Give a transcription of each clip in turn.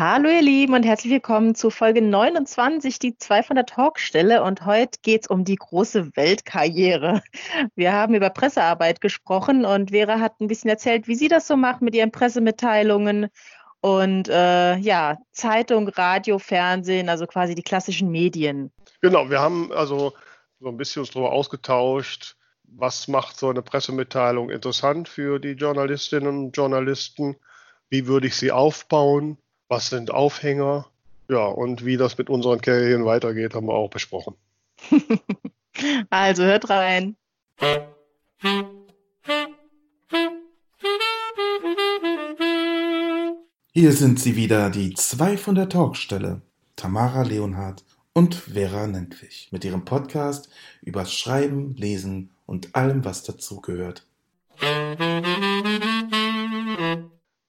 Hallo ihr Lieben und herzlich willkommen zu Folge 29, die 2 von der Talkstelle. Und heute geht es um die große Weltkarriere. Wir haben über Pressearbeit gesprochen und Vera hat ein bisschen erzählt, wie sie das so macht mit ihren Pressemitteilungen und äh, ja, Zeitung, Radio, Fernsehen, also quasi die klassischen Medien. Genau, wir haben also so ein bisschen uns darüber ausgetauscht, was macht so eine Pressemitteilung interessant für die Journalistinnen und Journalisten, wie würde ich sie aufbauen was sind Aufhänger, ja, und wie das mit unseren Karrieren weitergeht, haben wir auch besprochen. also hört rein. Hier sind sie wieder, die zwei von der Talkstelle, Tamara Leonhardt und Vera Nentwich, mit ihrem Podcast übers Schreiben, Lesen und allem, was dazugehört.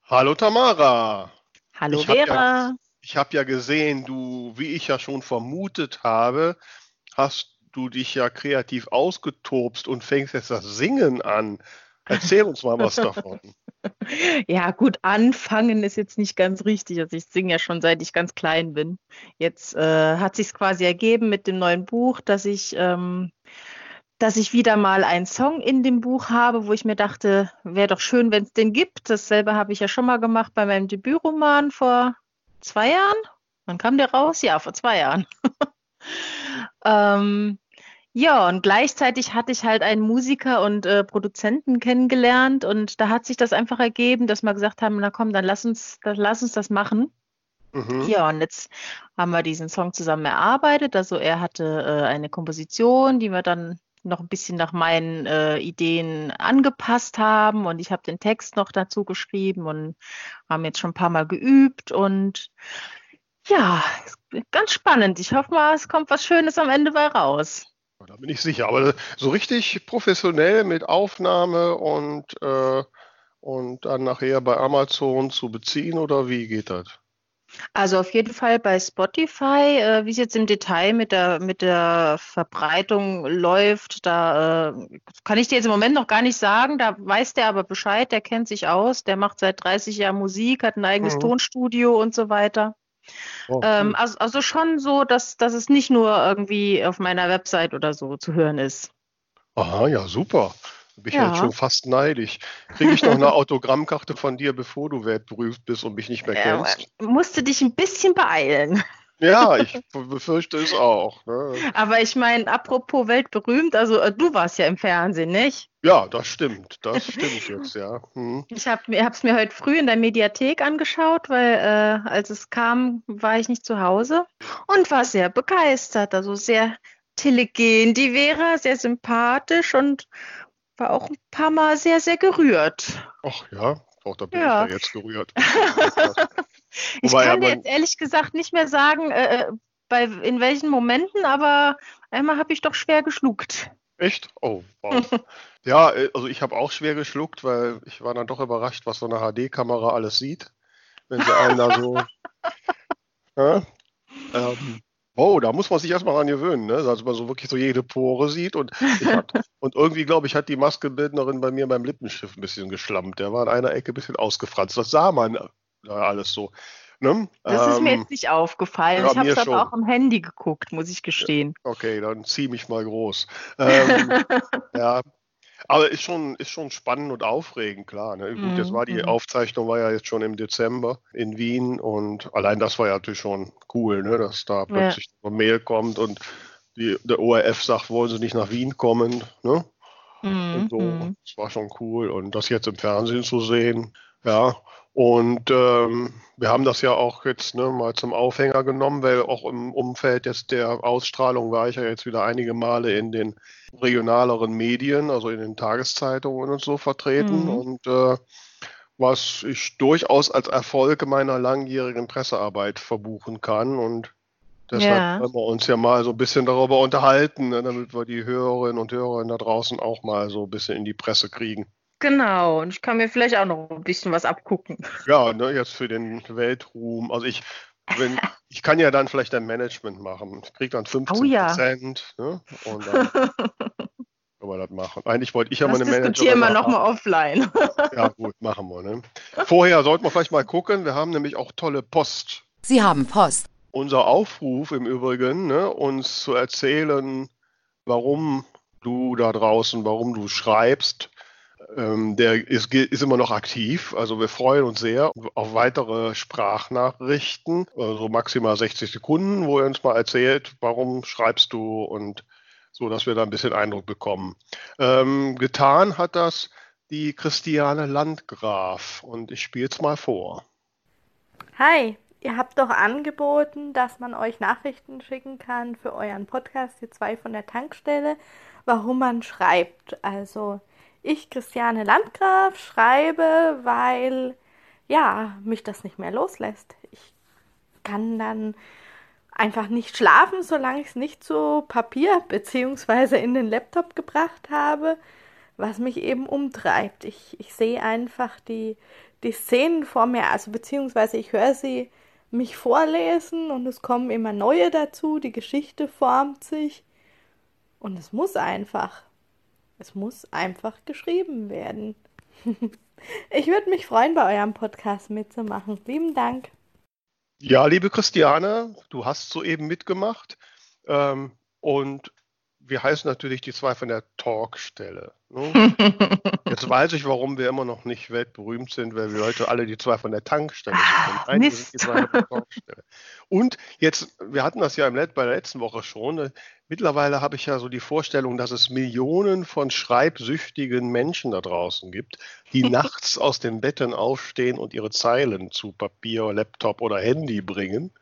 Hallo Tamara. Hallo ich Vera. Ja, ich habe ja gesehen, du, wie ich ja schon vermutet habe, hast du dich ja kreativ ausgetobst und fängst jetzt das Singen an. Erzähl uns mal was davon. Ja, gut, anfangen ist jetzt nicht ganz richtig. Also ich singe ja schon seit ich ganz klein bin. Jetzt äh, hat sich quasi ergeben mit dem neuen Buch, dass ich, ähm, dass ich wieder mal einen Song in dem Buch habe, wo ich mir dachte, wäre doch schön, wenn es den gibt. Dasselbe habe ich ja schon mal gemacht bei meinem Debütroman vor zwei Jahren. Wann kam der raus? Ja, vor zwei Jahren. ähm, ja, und gleichzeitig hatte ich halt einen Musiker und äh, Produzenten kennengelernt und da hat sich das einfach ergeben, dass wir gesagt haben, na komm, dann lass uns, dann lass uns das machen. Mhm. Ja, und jetzt haben wir diesen Song zusammen erarbeitet. Also er hatte äh, eine Komposition, die wir dann noch ein bisschen nach meinen äh, Ideen angepasst haben und ich habe den Text noch dazu geschrieben und haben jetzt schon ein paar Mal geübt und ja, ganz spannend. Ich hoffe mal, es kommt was Schönes am Ende bei raus. Da bin ich sicher. Aber so richtig professionell mit Aufnahme und, äh, und dann nachher bei Amazon zu beziehen oder wie geht das? Also auf jeden Fall bei Spotify, äh, wie es jetzt im Detail mit der, mit der Verbreitung läuft, da äh, kann ich dir jetzt im Moment noch gar nicht sagen. Da weiß der aber Bescheid, der kennt sich aus, der macht seit 30 Jahren Musik, hat ein eigenes mhm. Tonstudio und so weiter. Oh, ähm, also, also schon so, dass, dass es nicht nur irgendwie auf meiner Website oder so zu hören ist. Aha, ja, super. Da bin ich ja. jetzt schon fast neidisch. Kriege ich noch eine Autogrammkarte von dir, bevor du weltberühmt bist und mich nicht mehr kennst? Äh, musste dich ein bisschen beeilen. Ja, ich befürchte es auch. Ne? Aber ich meine, apropos weltberühmt, also äh, du warst ja im Fernsehen, nicht? Ja, das stimmt. Das stimmt jetzt, ja. Hm. Ich habe es mir heute früh in der Mediathek angeschaut, weil äh, als es kam, war ich nicht zu Hause und war sehr begeistert. Also sehr telegen, die Vera, sehr sympathisch und war auch ein paar Mal sehr, sehr gerührt. Ach ja, auch da bin ja. ich ja jetzt gerührt. ich kann dir jetzt ehrlich gesagt nicht mehr sagen, äh, äh, bei, in welchen Momenten, aber einmal habe ich doch schwer geschluckt. Echt? Oh, wow. ja, äh, also ich habe auch schwer geschluckt, weil ich war dann doch überrascht, was so eine HD-Kamera alles sieht. Wenn sie einen da so. ja, ähm, Oh, da muss man sich erstmal dran gewöhnen, ne? dass man so wirklich so jede Pore sieht. Und, hab, und irgendwie, glaube ich, hat die Maskebildnerin bei mir beim Lippenstift ein bisschen geschlammt. Der war in einer Ecke ein bisschen ausgefranst. Das sah man da alles so. Ne? Das ähm, ist mir ähm, jetzt nicht aufgefallen. Ja, ich habe es aber auch am Handy geguckt, muss ich gestehen. Okay, dann zieh mich mal groß. Ähm, ja, aber ist schon, ist schon spannend und aufregend, klar. Ne? Gut, jetzt war die mhm. Aufzeichnung war ja jetzt schon im Dezember in Wien und allein das war ja natürlich schon cool, ne? dass da plötzlich ja. eine Mail kommt und die, der ORF sagt, wollen sie nicht nach Wien kommen. Ne? Mhm. Und so. Mhm. Das war schon cool. Und das jetzt im Fernsehen zu sehen, ja. Und ähm, wir haben das ja auch jetzt ne, mal zum Aufhänger genommen, weil auch im Umfeld jetzt der Ausstrahlung war ich ja jetzt wieder einige Male in den regionaleren Medien, also in den Tageszeitungen und so vertreten. Mhm. Und äh, was ich durchaus als Erfolg meiner langjährigen Pressearbeit verbuchen kann. Und deshalb ja. wollen wir uns ja mal so ein bisschen darüber unterhalten, ne, damit wir die Hörerinnen und Hörer da draußen auch mal so ein bisschen in die Presse kriegen. Genau, und ich kann mir vielleicht auch noch ein bisschen was abgucken. Ja, ne, jetzt für den Weltruhm. Also ich, wenn, ich kann ja dann vielleicht ein Management machen. Ich kriege dann 15 Prozent. Oh ja. ne, und dann Können wir das machen. Eigentlich wollte ich ja das meine Managerin. Diskutieren wir nochmal offline. ja, gut, machen wir. Ne? Vorher sollten wir vielleicht mal gucken. Wir haben nämlich auch tolle Post. Sie haben Post. Unser Aufruf im Übrigen, ne, uns zu erzählen, warum du da draußen, warum du schreibst, ähm, der ist, ist, immer noch aktiv. Also wir freuen uns sehr auf weitere Sprachnachrichten, also maximal 60 Sekunden, wo er uns mal erzählt, warum schreibst du und so, dass wir da ein bisschen Eindruck bekommen. Ähm, getan hat das die Christiane Landgraf und ich spiele es mal vor. Hi, ihr habt doch angeboten, dass man euch Nachrichten schicken kann für euren Podcast, die zwei von der Tankstelle, warum man schreibt. Also ich, Christiane Landgraf, schreibe, weil ja, mich das nicht mehr loslässt. Ich kann dann einfach nicht schlafen, solange ich es nicht zu Papier bzw. in den Laptop gebracht habe, was mich eben umtreibt. Ich, ich sehe einfach die, die Szenen vor mir, also beziehungsweise ich höre sie mich vorlesen und es kommen immer neue dazu, die Geschichte formt sich und es muss einfach. Es muss einfach geschrieben werden. ich würde mich freuen, bei eurem Podcast mitzumachen. Lieben Dank. Ja, liebe Christiane, du hast soeben mitgemacht. Ähm, und wir heißen natürlich die zwei von der Talkstelle. Ne? Jetzt weiß ich, warum wir immer noch nicht weltberühmt sind, weil wir heute alle die zwei von der Tankstelle sind. Nein, wir sind die zwei von der Talkstelle. Und jetzt, wir hatten das ja im Let bei der letzten Woche schon. Ne? Mittlerweile habe ich ja so die Vorstellung, dass es Millionen von schreibsüchtigen Menschen da draußen gibt, die nachts aus den Betten aufstehen und ihre Zeilen zu Papier, Laptop oder Handy bringen.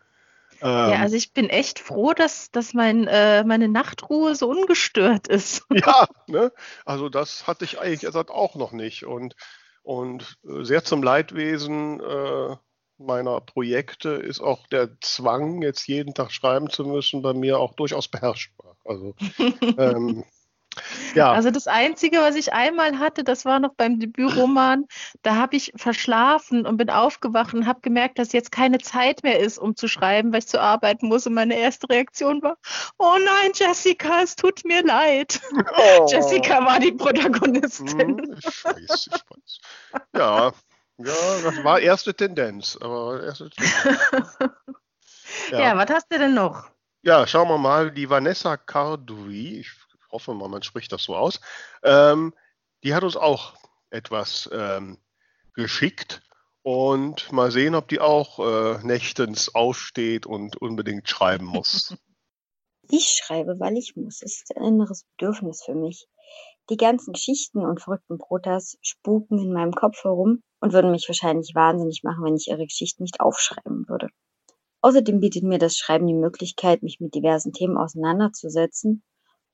Ähm, ja, also ich bin echt froh, dass, dass mein, äh, meine Nachtruhe so ungestört ist. Ja, ne? also das hatte ich eigentlich gesagt auch noch nicht. Und, und äh, sehr zum Leidwesen äh, meiner Projekte ist auch der Zwang, jetzt jeden Tag schreiben zu müssen, bei mir auch durchaus beherrschbar. Also ähm, ja. Also das Einzige, was ich einmal hatte, das war noch beim Debütroman. Da habe ich verschlafen und bin aufgewacht und habe gemerkt, dass jetzt keine Zeit mehr ist, um zu schreiben, weil ich zu arbeiten muss. Und meine erste Reaktion war, oh nein, Jessica, es tut mir leid. Oh. Jessica war die Protagonistin. Hm, ich weiß, ich weiß. Ja, ja, das war erste Tendenz. Aber erste Tendenz. Ja. ja, was hast du denn noch? Ja, schauen wir mal. Die Vanessa Cardui, ich hoffe mal, man spricht das so aus, ähm, die hat uns auch etwas ähm, geschickt und mal sehen, ob die auch äh, nächtens aufsteht und unbedingt schreiben muss. Ich schreibe, weil ich muss. Es ist ein inneres Bedürfnis für mich. Die ganzen Geschichten und verrückten Brotas spuken in meinem Kopf herum und würden mich wahrscheinlich wahnsinnig machen, wenn ich ihre Geschichten nicht aufschreiben würde. Außerdem bietet mir das Schreiben die Möglichkeit, mich mit diversen Themen auseinanderzusetzen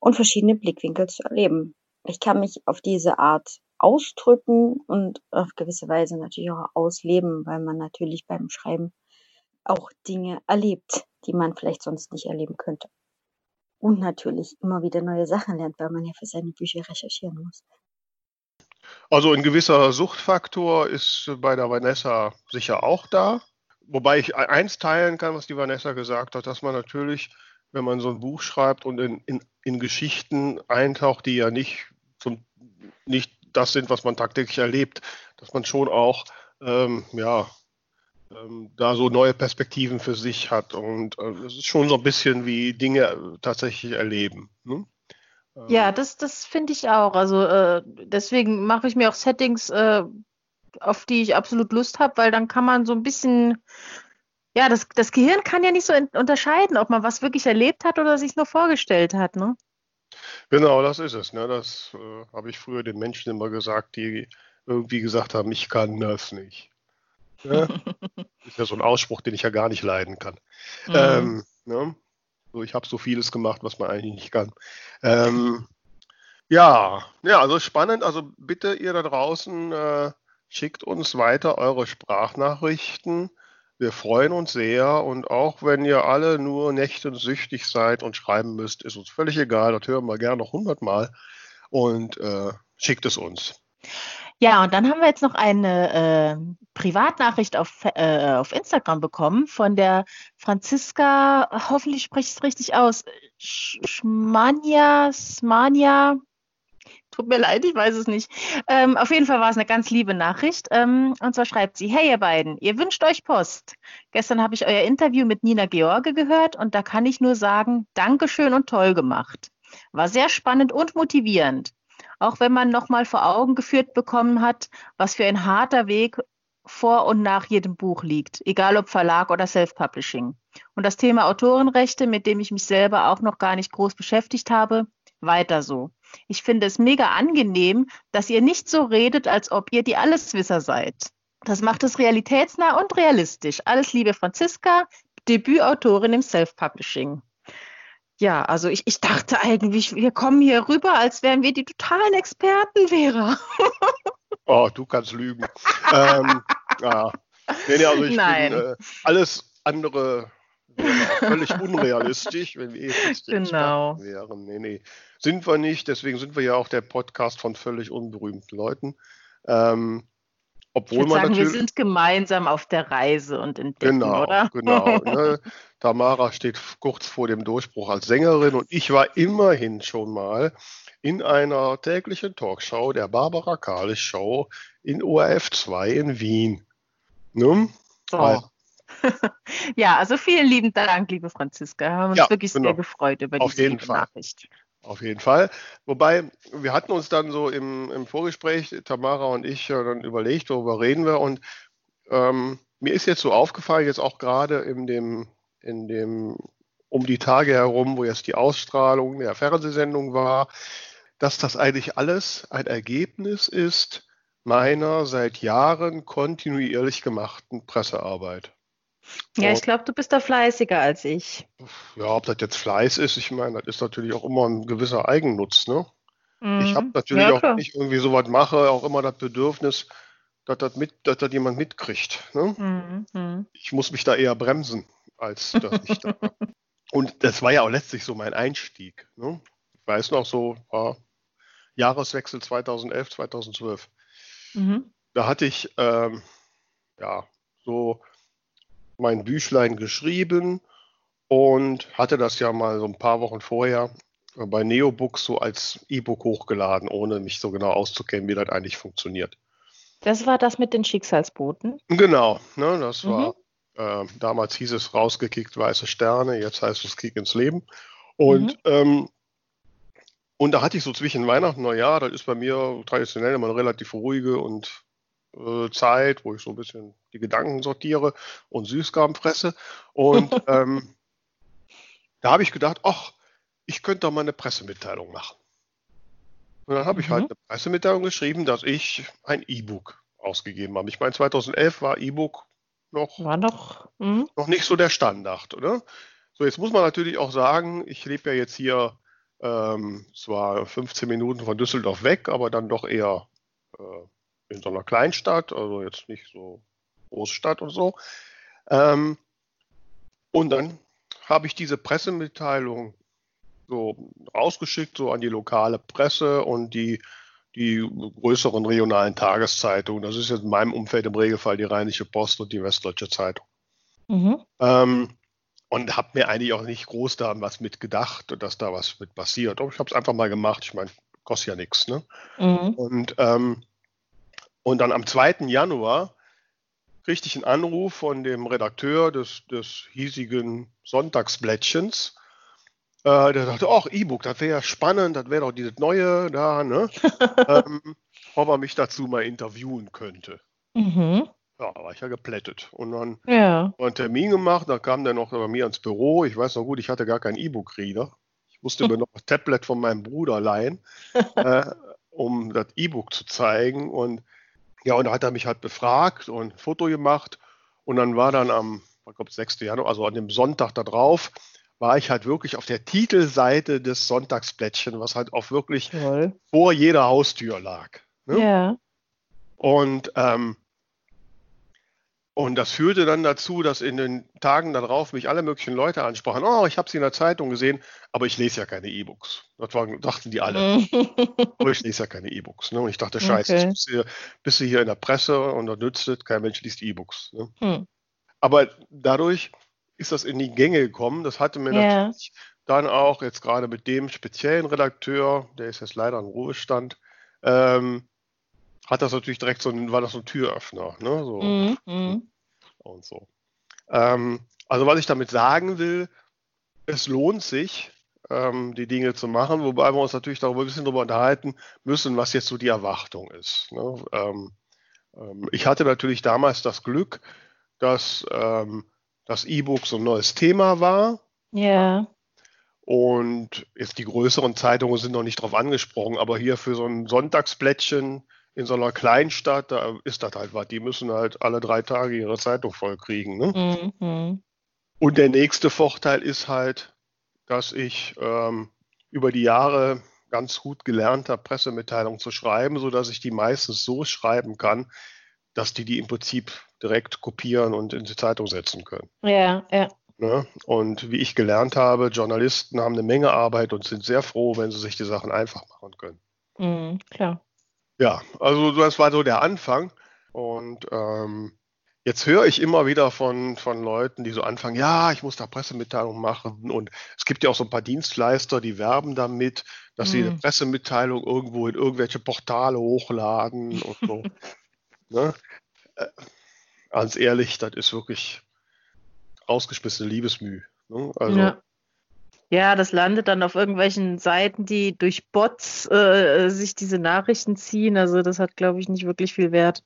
und verschiedene Blickwinkel zu erleben. Ich kann mich auf diese Art ausdrücken und auf gewisse Weise natürlich auch ausleben, weil man natürlich beim Schreiben auch Dinge erlebt, die man vielleicht sonst nicht erleben könnte. Und natürlich immer wieder neue Sachen lernt, weil man ja für seine Bücher recherchieren muss. Also ein gewisser Suchtfaktor ist bei der Vanessa sicher auch da. Wobei ich eins teilen kann, was die Vanessa gesagt hat, dass man natürlich wenn man so ein Buch schreibt und in, in, in Geschichten eintaucht, die ja nicht, zum, nicht das sind, was man tagtäglich erlebt, dass man schon auch ähm, ja, ähm, da so neue Perspektiven für sich hat. Und äh, es ist schon so ein bisschen wie Dinge tatsächlich erleben. Ne? Ähm, ja, das, das finde ich auch. Also äh, deswegen mache ich mir auch Settings, äh, auf die ich absolut Lust habe, weil dann kann man so ein bisschen ja, das, das Gehirn kann ja nicht so unterscheiden, ob man was wirklich erlebt hat oder sich nur vorgestellt hat, ne? Genau, das ist es. Ne? Das äh, habe ich früher den Menschen immer gesagt, die irgendwie gesagt haben, ich kann das nicht. Ja? ist ja so ein Ausspruch, den ich ja gar nicht leiden kann. Mhm. Ähm, ne? so, ich habe so vieles gemacht, was man eigentlich nicht kann. Ähm, ja, ja, also spannend. Also bitte ihr da draußen äh, schickt uns weiter eure Sprachnachrichten wir freuen uns sehr und auch wenn ihr alle nur nächtensüchtig seid und schreiben müsst, ist uns völlig egal. Das hören wir gerne noch hundertmal und äh, schickt es uns. Ja, und dann haben wir jetzt noch eine äh, Privatnachricht auf, äh, auf Instagram bekommen von der Franziska, hoffentlich spreche ich es richtig aus, Schmania, Smania, Tut mir leid, ich weiß es nicht. Ähm, auf jeden Fall war es eine ganz liebe Nachricht. Ähm, und zwar schreibt sie, hey ihr beiden, ihr wünscht euch Post. Gestern habe ich euer Interview mit Nina George gehört und da kann ich nur sagen, Dankeschön und toll gemacht. War sehr spannend und motivierend. Auch wenn man nochmal vor Augen geführt bekommen hat, was für ein harter Weg vor und nach jedem Buch liegt, egal ob Verlag oder Self-Publishing. Und das Thema Autorenrechte, mit dem ich mich selber auch noch gar nicht groß beschäftigt habe, weiter so. Ich finde es mega angenehm, dass ihr nicht so redet, als ob ihr die Alleswisser seid. Das macht es realitätsnah und realistisch. Alles Liebe, Franziska, Debütautorin im Self-Publishing. Ja, also ich, ich dachte eigentlich, wir kommen hier rüber, als wären wir die totalen Experten, Vera. oh, du kannst lügen. ähm, ja. Nee, nee, also ich Nein. bin äh, alles andere völlig unrealistisch, wenn wir jetzt genau. wären. Nee, nee, sind wir nicht. Deswegen sind wir ja auch der Podcast von völlig unberühmten Leuten. Ähm, obwohl ich man sagen, wir sind gemeinsam auf der Reise und entdecken, genau, oder? Genau, ne? Tamara steht kurz vor dem Durchbruch als Sängerin und ich war immerhin schon mal in einer täglichen Talkshow der Barbara Kalisch Show in ORF 2 in Wien. Ne? So. ja, also vielen lieben Dank, liebe Franziska. Wir haben uns Ja, wirklich genau. sehr gefreut über Auf diese. Nachricht. Auf jeden Fall. Wobei, wir hatten uns dann so im, im Vorgespräch, Tamara und ich, dann überlegt, worüber reden wir. Und ähm, mir ist jetzt so aufgefallen, jetzt auch gerade in dem, in dem, um die Tage herum, wo jetzt die Ausstrahlung der Fernsehsendung war, dass das eigentlich alles ein Ergebnis ist meiner seit Jahren kontinuierlich gemachten Pressearbeit. Ja, ich glaube, du bist da fleißiger als ich. Ja, ob das jetzt Fleiß ist, ich meine, das ist natürlich auch immer ein gewisser Eigennutz, ne? Ich habe Mhm. natürlich ja, auch, wenn ich irgendwie sowas mache, auch immer das Bedürfnis, dass das, mit, dass das jemand mitkriegt. Ne? Mhm. Mhm. Ich muss mich da eher bremsen, als dass ich da. Und das war ja auch letztlich so mein Einstieg. Ne? Ich weiß noch so, war Jahreswechsel 2011, 2012. Mhm. Da hatte ich ähm, ja so mein Büchlein geschrieben und hatte das ja mal so ein paar Wochen vorher bei Neobooks so als E-Book hochgeladen, ohne mich so genau auszukennen, wie das eigentlich funktioniert. Das war das mit den Schicksalsboten. Genau, ne, das Mhm. war, äh, damals hieß es rausgekickt weiße Sterne, jetzt heißt es Kick ins Leben. Und, Mhm. ähm, und da hatte ich so zwischen Weihnachten und Neujahr, das ist bei mir traditionell immer eine relativ ruhige und Zeit, wo ich so ein bisschen die Gedanken sortiere und Süßkram fresse. Und ähm, da habe ich gedacht, ach, ich könnte doch mal eine Pressemitteilung machen. Und dann habe ich Mhm. halt eine Pressemitteilung geschrieben, dass ich ein E-Book ausgegeben habe. Ich meine, 2011 war E-Book noch, War doch. Mhm. noch nicht so der Standard, oder? So, jetzt muss man natürlich auch sagen, ich lebe ja jetzt hier ähm, zwar 15 Minuten von Düsseldorf weg, aber dann doch eher äh, in so einer Kleinstadt, also jetzt nicht so Großstadt und so. Ähm, und dann habe ich diese Pressemitteilung so rausgeschickt, so an die lokale Presse und die, die größeren regionalen Tageszeitungen. Das ist jetzt in meinem Umfeld im Regelfall die Rheinische Post und die Westdeutsche Zeitung. Mhm. Ähm, und habe mir eigentlich auch nicht groß da was mit gedacht, dass da was mit passiert. Aber ich habe es einfach mal gemacht. Ich meine, kostet ja nichts. Ne? Mhm. Und, ähm, und dann am 2. Januar kriegte ich einen Anruf von dem Redakteur des, des hiesigen Sonntagsblättchens. Äh, der sagte, ach, E-Book, das wäre ja spannend, das wäre doch dieses neue da, ne? ähm, ob er mich dazu mal interviewen könnte. Mhm. Ja, da war ich ja geplättet. Und dann Ja. haben wir einen Termin gemacht, da kam der noch bei mir ins Büro. Ich weiß noch gut, ich hatte gar keinen E-Book-Reader. Ich musste mir noch ein Tablet von meinem Bruder leihen, äh, um das E-Book zu zeigen. Und ja, und da hat er mich halt befragt und ein Foto gemacht. Und dann war dann am, ich glaube, 6. Januar, also an dem Sonntag da drauf, war ich halt wirklich auf der Titelseite des Sonntagsblättchen, was halt auch wirklich Toll. vor jeder Haustür lag. Ne? Ja. Und, ähm, und das führte dann dazu, dass in den Tagen darauf mich alle möglichen Leute ansprachen, oh, ich habe sie in der Zeitung gesehen, aber ich lese ja keine E-Books. Das waren, dachten die alle, aber ich lese ja keine E-Books. Ne? Und ich dachte, scheiße, Okay. bist du, hier, bist du hier in der Presse und da nützt es, kein Mensch liest E-Books. Ne? Hm. Aber dadurch ist das in die Gänge gekommen. Das hatte mir Ja. natürlich dann auch jetzt gerade mit dem speziellen Redakteur, der ist jetzt leider im Ruhestand, ähm, hat das natürlich direkt so ein, war das so ein Türöffner, ne? So. Mhm. mhm. Und so. Ähm, also was ich damit sagen will, es lohnt sich, ähm, die Dinge zu machen, wobei wir uns natürlich darüber ein bisschen darüber unterhalten müssen, was jetzt so die Erwartung ist. Ne? Ähm, ähm ich hatte natürlich damals das Glück, dass ähm, das E-Book so ein neues Thema war. Ja. Und jetzt die größeren Zeitungen sind noch nicht drauf angesprochen, aber hier für so ein Sonntagsblättchen in so einer Kleinstadt, da ist das halt was. Die müssen halt alle drei Tage ihre Zeitung voll kriegen. Ne? Mhm. Und der nächste Vorteil ist halt, dass ich ähm, über die Jahre ganz gut gelernt habe, Pressemitteilungen zu schreiben, sodass ich die meistens so schreiben kann, dass die die im Prinzip direkt kopieren und in die Zeitung setzen können. Ja, ja. Ne? Und wie ich gelernt habe, Journalisten haben eine Menge Arbeit und sind sehr froh, wenn sie sich die Sachen einfach machen können. Mhm, klar. Ja, also das war so der Anfang. Und ähm, jetzt höre ich immer wieder von, von Leuten, die so anfangen, ja, ich muss da Pressemitteilungen machen. Und es gibt ja auch so ein paar Dienstleister, die werben damit, dass mhm. sie eine. Pressemitteilung irgendwo in irgendwelche Portale hochladen und so. ne? äh, ganz ehrlich, das ist wirklich rausgeschmissene Liebesmüh. Ne? Also, ja. Ja, das landet dann auf irgendwelchen Seiten, die durch Bots äh, sich diese Nachrichten ziehen. Also das hat, glaube ich, nicht wirklich viel Wert.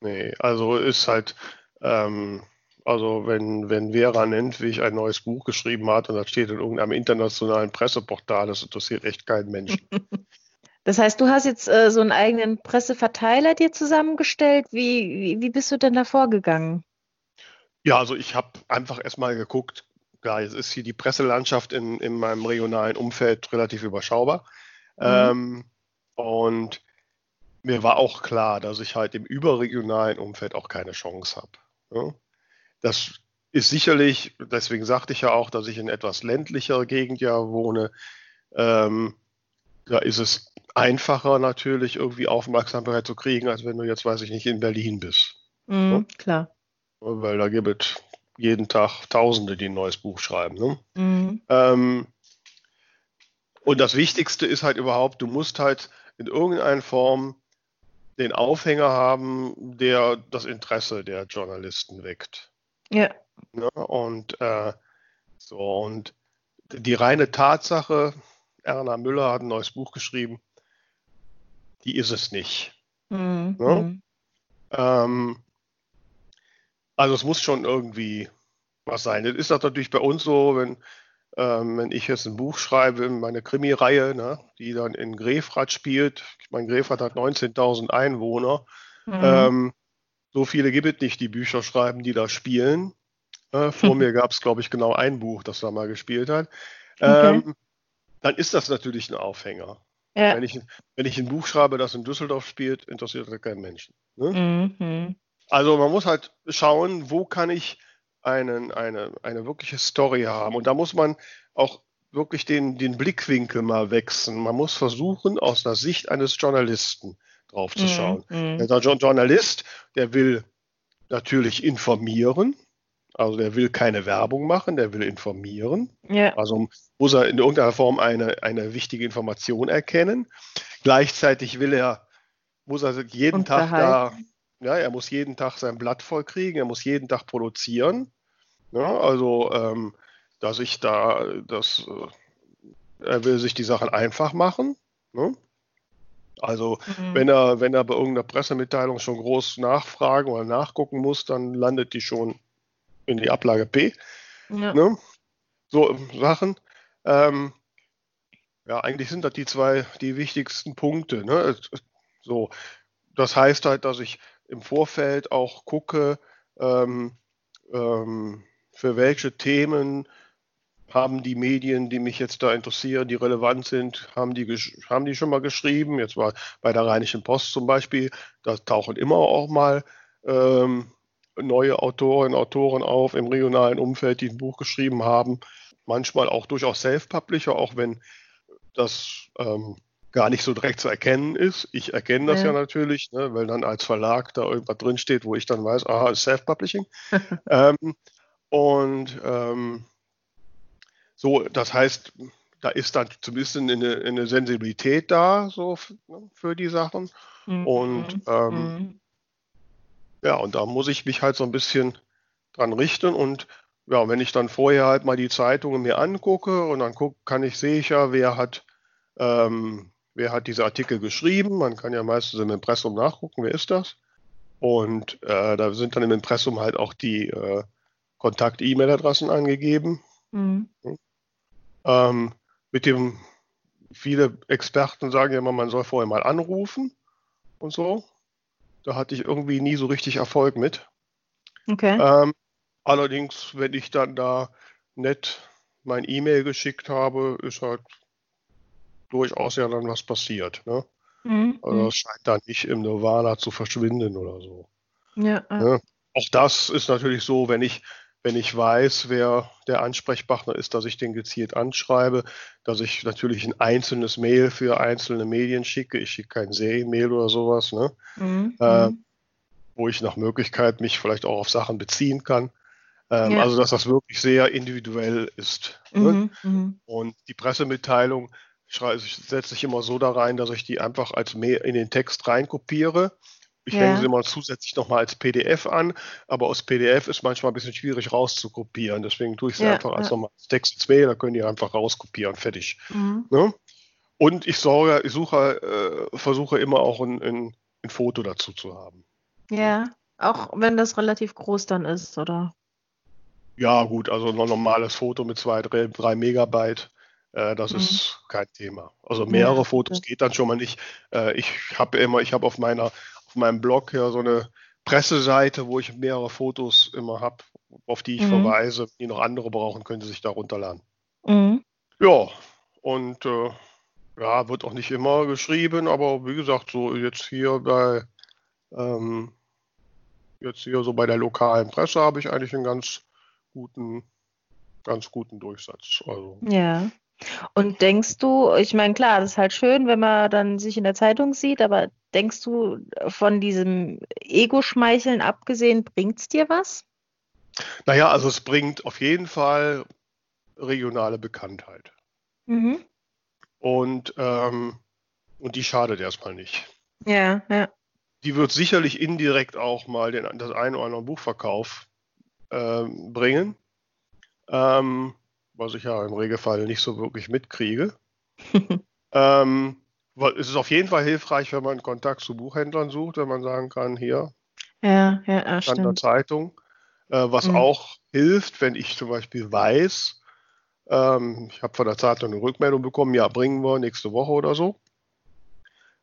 Nee, also ist halt, ähm, also wenn, wenn Vera Nentwig ein neues Buch geschrieben hat und das steht in irgendeinem internationalen Presseportal, das interessiert echt keinen Menschen. Das heißt, du hast jetzt äh, so einen eigenen Presseverteiler dir zusammengestellt. Wie, wie, wie bist du denn da vorgegangen? Ja, also ich habe einfach erstmal geguckt, ja, jetzt ist hier die Presselandschaft in, in meinem regionalen Umfeld relativ überschaubar. Mhm. Ähm, und mir war auch klar, dass ich halt im überregionalen Umfeld auch keine Chance habe. Ja? Das ist sicherlich, deswegen sagte ich ja auch, dass ich in etwas ländlicher Gegend ja wohne. Ähm, da ist es einfacher natürlich irgendwie Aufmerksamkeit zu kriegen, als wenn du jetzt, weiß ich nicht, in Berlin bist. Mhm, ja? Klar. Weil da gibt es jeden Tag Tausende, die ein neues Buch schreiben. Ne? Mhm. Ähm, und das Wichtigste ist halt überhaupt, du musst halt in irgendeiner Form den Aufhänger haben, der das Interesse der Journalisten weckt. Ja. Ne? Und äh, so, und die reine Tatsache, Erna Müller hat ein neues Buch geschrieben, die ist es nicht. Mhm. Ne? Mhm. Ähm, also es muss schon irgendwie was sein. Das ist das natürlich bei uns so, wenn, ähm, wenn ich jetzt ein Buch schreibe, meine Krimi-Reihe, ne, die dann in Grefrath spielt. Ich meine, Grefrath hat 19.000 Einwohner. Mhm. Ähm, so viele gibt es nicht, die Bücher schreiben, die da spielen. Äh, vor mir gab es, glaube ich, genau ein Buch, das da mal gespielt hat. Ähm, okay. Dann ist das natürlich ein Aufhänger. Ja. Wenn, ich, wenn ich ein Buch schreibe, das in Düsseldorf spielt, interessiert das keinen Menschen. Ne? Mhm. Also man muss halt schauen, wo kann ich einen, eine, eine wirkliche Story haben. Und da muss man auch wirklich den, den Blickwinkel mal wechseln. Man muss versuchen, aus der Sicht eines Journalisten drauf zu mhm, schauen. Mm, mm. Der Journalist, der will natürlich informieren, also der will keine Werbung machen, der will informieren. Ja. Also muss er in irgendeiner Form eine, eine wichtige Information erkennen. Gleichzeitig will er, muss er jeden Tag da ja, er muss jeden Tag sein Blatt voll kriegen, er muss jeden Tag produzieren. Ja, also, ähm, dass ich da, das, äh, er will sich die Sachen einfach machen. Ne? Also, mhm. wenn er, wenn er bei irgendeiner Pressemitteilung schon groß nachfragen oder nachgucken muss, dann landet die schon in die Ablage P. Ja. Ne? So Sachen. Ähm, ja, eigentlich sind das die zwei, die wichtigsten Punkte. Ne? So, das heißt halt, dass ich im Vorfeld auch gucke, ähm, ähm, für welche Themen haben die Medien, die mich jetzt da interessieren, die relevant sind, haben die, haben die schon mal geschrieben. Jetzt war bei der Rheinischen Post zum Beispiel, da tauchen immer auch mal ähm, neue Autorinnen und Autoren auf im regionalen Umfeld, die ein Buch geschrieben haben. Manchmal auch durchaus Self-Publisher, auch wenn das ähm, gar nicht so direkt zu erkennen ist. Ich erkenne das ja, ja natürlich, ne, weil dann als Verlag da irgendwas drinsteht, wo ich dann weiß, aha, ist Self-Publishing. ähm, und ähm, so, das heißt, da ist dann zumindest eine, eine Sensibilität da, so ne, für die Sachen. Mhm. Und ähm, mhm. ja, und da muss ich mich halt so ein bisschen dran richten und ja, wenn ich dann vorher halt mal die Zeitungen mir angucke und dann guck, kann ich, sehe ich ja, wer hat, ähm, wer hat diese Artikel geschrieben. Man kann ja meistens im Impressum nachgucken, wer ist das. Und äh, da sind dann im Impressum halt auch die äh, Kontakt-E-Mail-Adressen angegeben. Mhm. Ähm, mit dem, viele Experten sagen ja immer, man soll vorher mal anrufen und so. Da hatte ich irgendwie nie so richtig Erfolg mit. Okay. Ähm, allerdings, wenn ich dann da nett mein E-Mail geschickt habe, ist halt durchaus ja dann was passiert. Ne? Mhm. Also das scheint da nicht im Nirvana zu verschwinden oder so. Ja. Ne? Auch das ist natürlich so, wenn ich wenn ich weiß, wer der Ansprechpartner ist, dass ich den gezielt anschreibe, dass ich natürlich ein einzelnes Mail für einzelne Medien schicke. Ich schicke kein Serienmail oder sowas, ne? Mhm. Äh, mhm. wo ich nach Möglichkeit mich vielleicht auch auf Sachen beziehen kann. Ähm, ja. Also, dass das wirklich sehr individuell ist. Ne? Mhm. Ne? Mhm. Und die Pressemitteilung setze ich immer so da rein, dass ich die einfach als Mail in den Text reinkopiere ich ja. hänge sie immer zusätzlich nochmal als PDF an, aber aus PDF ist manchmal ein bisschen schwierig rauszukopieren. Deswegen tue ich sie ja, einfach als ja. normales Text ins Mail, da können die einfach rauskopieren, fertig. Mhm. Ne? Und ich, sorge, ich suche, äh, versuche immer auch ein, ein, ein, Foto dazu zu haben. Ja, auch wenn das relativ groß dann ist, oder? Ja, gut, also ein normales Foto mit zwei, drei, drei Megabyte. Äh, das mhm. ist kein Thema. Also mehrere Fotos geht dann schon mal nicht. Äh, ich habe immer, ich habe auf meiner auf meinem Blog ja so eine Presseseite, wo ich mehrere Fotos immer habe, auf die ich mhm. verweise. Die noch andere brauchen, können sie sich da runterladen. Mhm. Ja, und äh, ja, wird auch nicht immer geschrieben, aber wie gesagt, so jetzt hier bei ähm, jetzt hier so bei der lokalen Presse habe ich eigentlich einen ganz guten, ganz guten Durchsatz. Also. Ja. Und denkst du, ich meine, klar, das ist halt schön, wenn man dann sich in der Zeitung sieht, aber denkst du, von diesem Ego-Schmeicheln abgesehen, bringt es dir was? Naja, also es bringt auf jeden Fall regionale Bekanntheit. Mhm. Und, ähm, und die schadet erstmal nicht. Ja, ja. Die wird sicherlich indirekt auch mal den, das ein oder andere Buchverkauf äh, bringen. Ähm, was ich ja im Regelfall nicht so wirklich mitkriege. ähm, es ist auf jeden Fall hilfreich, wenn man Kontakt zu Buchhändlern sucht, wenn man sagen kann, hier, ja, ja, an der Zeitung. Äh, was mhm. auch hilft, wenn ich zum Beispiel weiß, ähm, ich habe von der Zeitung eine Rückmeldung bekommen, ja, bringen wir nächste Woche oder so.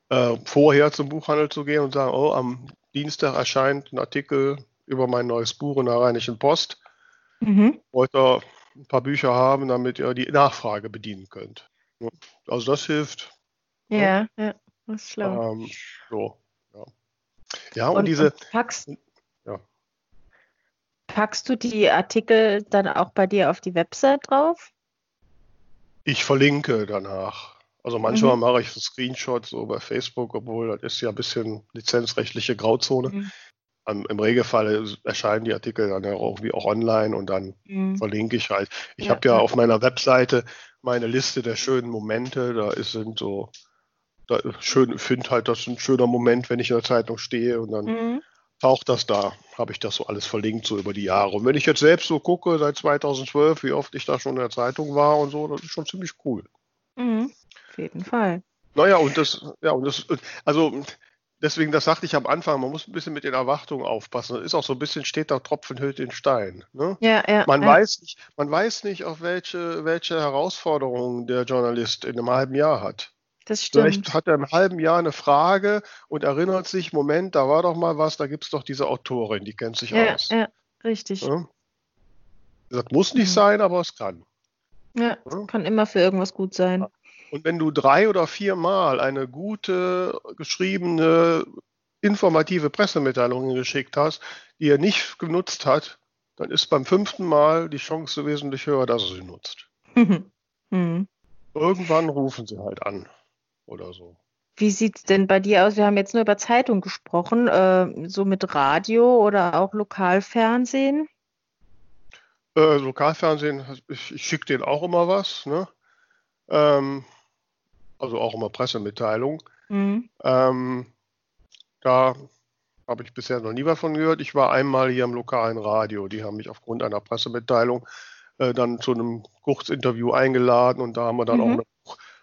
Äh, vorher zum Buchhandel zu gehen und sagen, oh, am Dienstag erscheint ein Artikel über mein neues Buch in der Rheinischen Post. Mhm. Wollt ein paar Bücher haben, damit ihr die Nachfrage bedienen könnt. Also das hilft. Ja, ja, das ist schlau. Ähm, so, ja. Ja, und, und diese. Und packst, ja. packst du die Artikel dann auch bei dir auf die Website drauf? Ich verlinke danach. Also manchmal mhm. mache ich so Screenshots so bei Facebook, obwohl das ist ja ein bisschen lizenzrechtliche Grauzone. Mhm im Regelfall erscheinen die Artikel dann ja irgendwie auch online und dann mhm. verlinke ich halt. Ich ja, habe ja, auf meiner Webseite meine Liste der schönen Momente. Da ist, sind so, da schön, finde halt, das ist ein schöner Moment, wenn ich in der Zeitung stehe und dann mhm. taucht das da. Habe ich das so alles verlinkt, so über die Jahre. Und wenn ich jetzt selbst so gucke, seit 2012, wie oft ich da schon in der Zeitung war und so, das ist schon ziemlich cool. Mhm. Auf jeden Fall. Naja, und das, ja, und das, also deswegen, das sagte ich am Anfang, man muss ein bisschen mit den Erwartungen aufpassen. Das ist auch so ein bisschen, steht da Tropfen hüllt den Stein. Ne? Ja, ja, man, ja. Weiß nicht, man weiß nicht, auf welche, welche Herausforderungen der Journalist in einem halben Jahr hat. Das stimmt. Vielleicht hat er im halben Jahr eine Frage und erinnert sich, Moment, da war doch mal was, da gibt es doch diese Autorin, die kennt sich ja, aus. Ja, richtig. Ja? Das muss nicht mhm. sein, aber es kann. Ja, ja, kann immer für irgendwas gut sein. Und wenn du drei oder vier Mal eine gute, geschriebene, informative Pressemitteilung geschickt hast, die er nicht genutzt hat, dann ist beim fünften Mal die Chance wesentlich höher, dass er sie nutzt. Mhm. Irgendwann rufen sie halt an oder so. Wie sieht es denn bei dir aus? Wir haben jetzt nur über Zeitung gesprochen, äh, so mit Radio oder auch ähm, also auch immer Pressemitteilung. Mhm. Ähm, da habe ich bisher noch nie was von gehört. Ich war einmal hier im lokalen Radio. Die haben mich aufgrund einer Pressemitteilung äh, dann zu einem Kurzinterview eingeladen und da haben wir dann mhm. auch eine,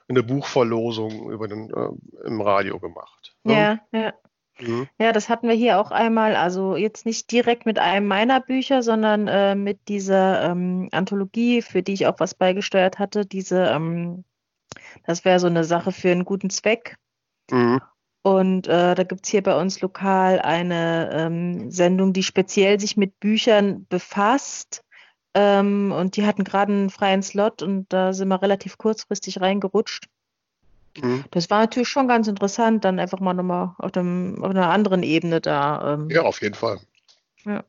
eine, Buchverlosung über den, äh, im Radio gemacht. Ne? Ja, ja. Mhm. Ja, das hatten wir hier auch einmal. Also jetzt nicht direkt mit einem meiner Bücher, sondern äh, mit dieser ähm, Anthologie, für die ich auch was beigesteuert hatte. Diese, ähm, das wäre so eine Sache für einen guten Zweck. Mhm. Und äh, da gibt es hier bei uns lokal eine ähm, Sendung, die speziell sich mit Büchern befasst. Ähm, und die hatten gerade einen freien Slot und da sind wir relativ kurzfristig reingerutscht. Mhm. Das war natürlich schon ganz interessant, dann einfach mal nochmal auf, dem, auf einer anderen Ebene da. Ähm. Ja, auf jeden Fall. Ja.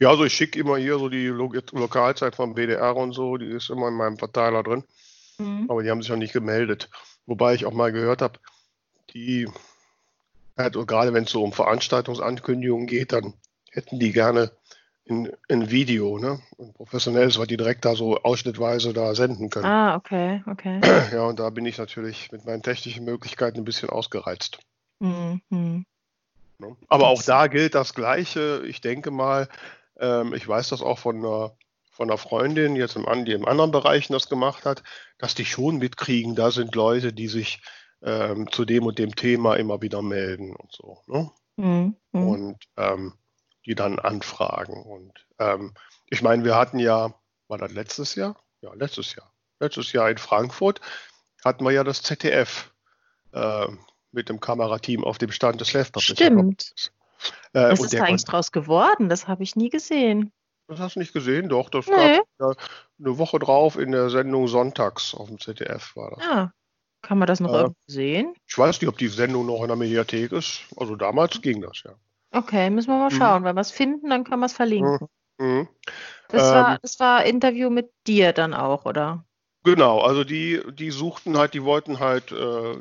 Ja, also ich schicke immer hier so die Lo Lokalzeit vom BDR und so, die ist immer in meinem Verteiler drin. Mhm. Aber die haben sich noch nicht gemeldet. Wobei ich auch mal gehört habe, die, also gerade wenn es so um Veranstaltungsankündigungen geht, dann hätten die gerne in, in Video, ne? Ein professionelles, weil die direkt da so ausschnittweise da senden können. Ah, okay, okay. Ja, und da bin ich natürlich mit meinen technischen Möglichkeiten ein bisschen ausgereizt. Mhm. Ne? Aber auch da gilt das Gleiche. Ich denke mal, ähm, ich weiß das auch von einer, von einer Freundin, jetzt im, die im anderen Bereichen das gemacht hat, dass die schon mitkriegen, da sind Leute, die sich ähm, zu dem und dem Thema immer wieder melden und so. Ne? Mhm. Und ähm, die dann anfragen. Und ähm, ich meine, wir hatten ja, war das letztes Jahr? Ja, letztes Jahr. Letztes Jahr in Frankfurt hatten wir ja das ZDF äh, mit dem Kamerateam auf dem Stand des Left Stimmt. Äh, Was ist da eigentlich draus geworden? Das habe ich nie gesehen. Das hast du nicht gesehen? Doch, das nee. gab eine Woche drauf in der Sendung Sonntags auf dem ZDF war das. Ah, kann man das noch äh, sehen? Ich weiß nicht, ob die Sendung noch in der Mediathek ist. Also damals ging das, ja. Okay, müssen wir mal mhm. schauen. Mhm. Wenn wir es finden, dann können wir es verlinken. Mhm. mhm. Das, ähm, war, das war Interview mit dir dann auch, oder? Genau, also die, die suchten halt, die wollten halt, äh,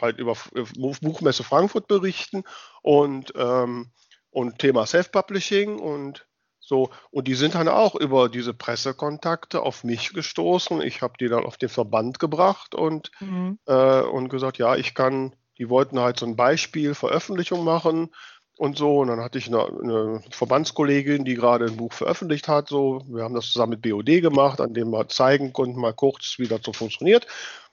halt über äh, Buchmesse Frankfurt berichten und, ähm, und Thema Self-Publishing und so. Und die sind dann auch über diese Pressekontakte auf mich gestoßen. Ich habe die dann auf den Verband gebracht und, mhm. äh, und gesagt, ja, ich kann, die wollten halt so ein Beispiel Veröffentlichung machen und so. Und dann hatte ich eine, eine, Verbandskollegin, die gerade ein Buch veröffentlicht hat. So, wir haben das zusammen mit BOD gemacht, an dem wir zeigen konnten, mal kurz, wie das so funktioniert.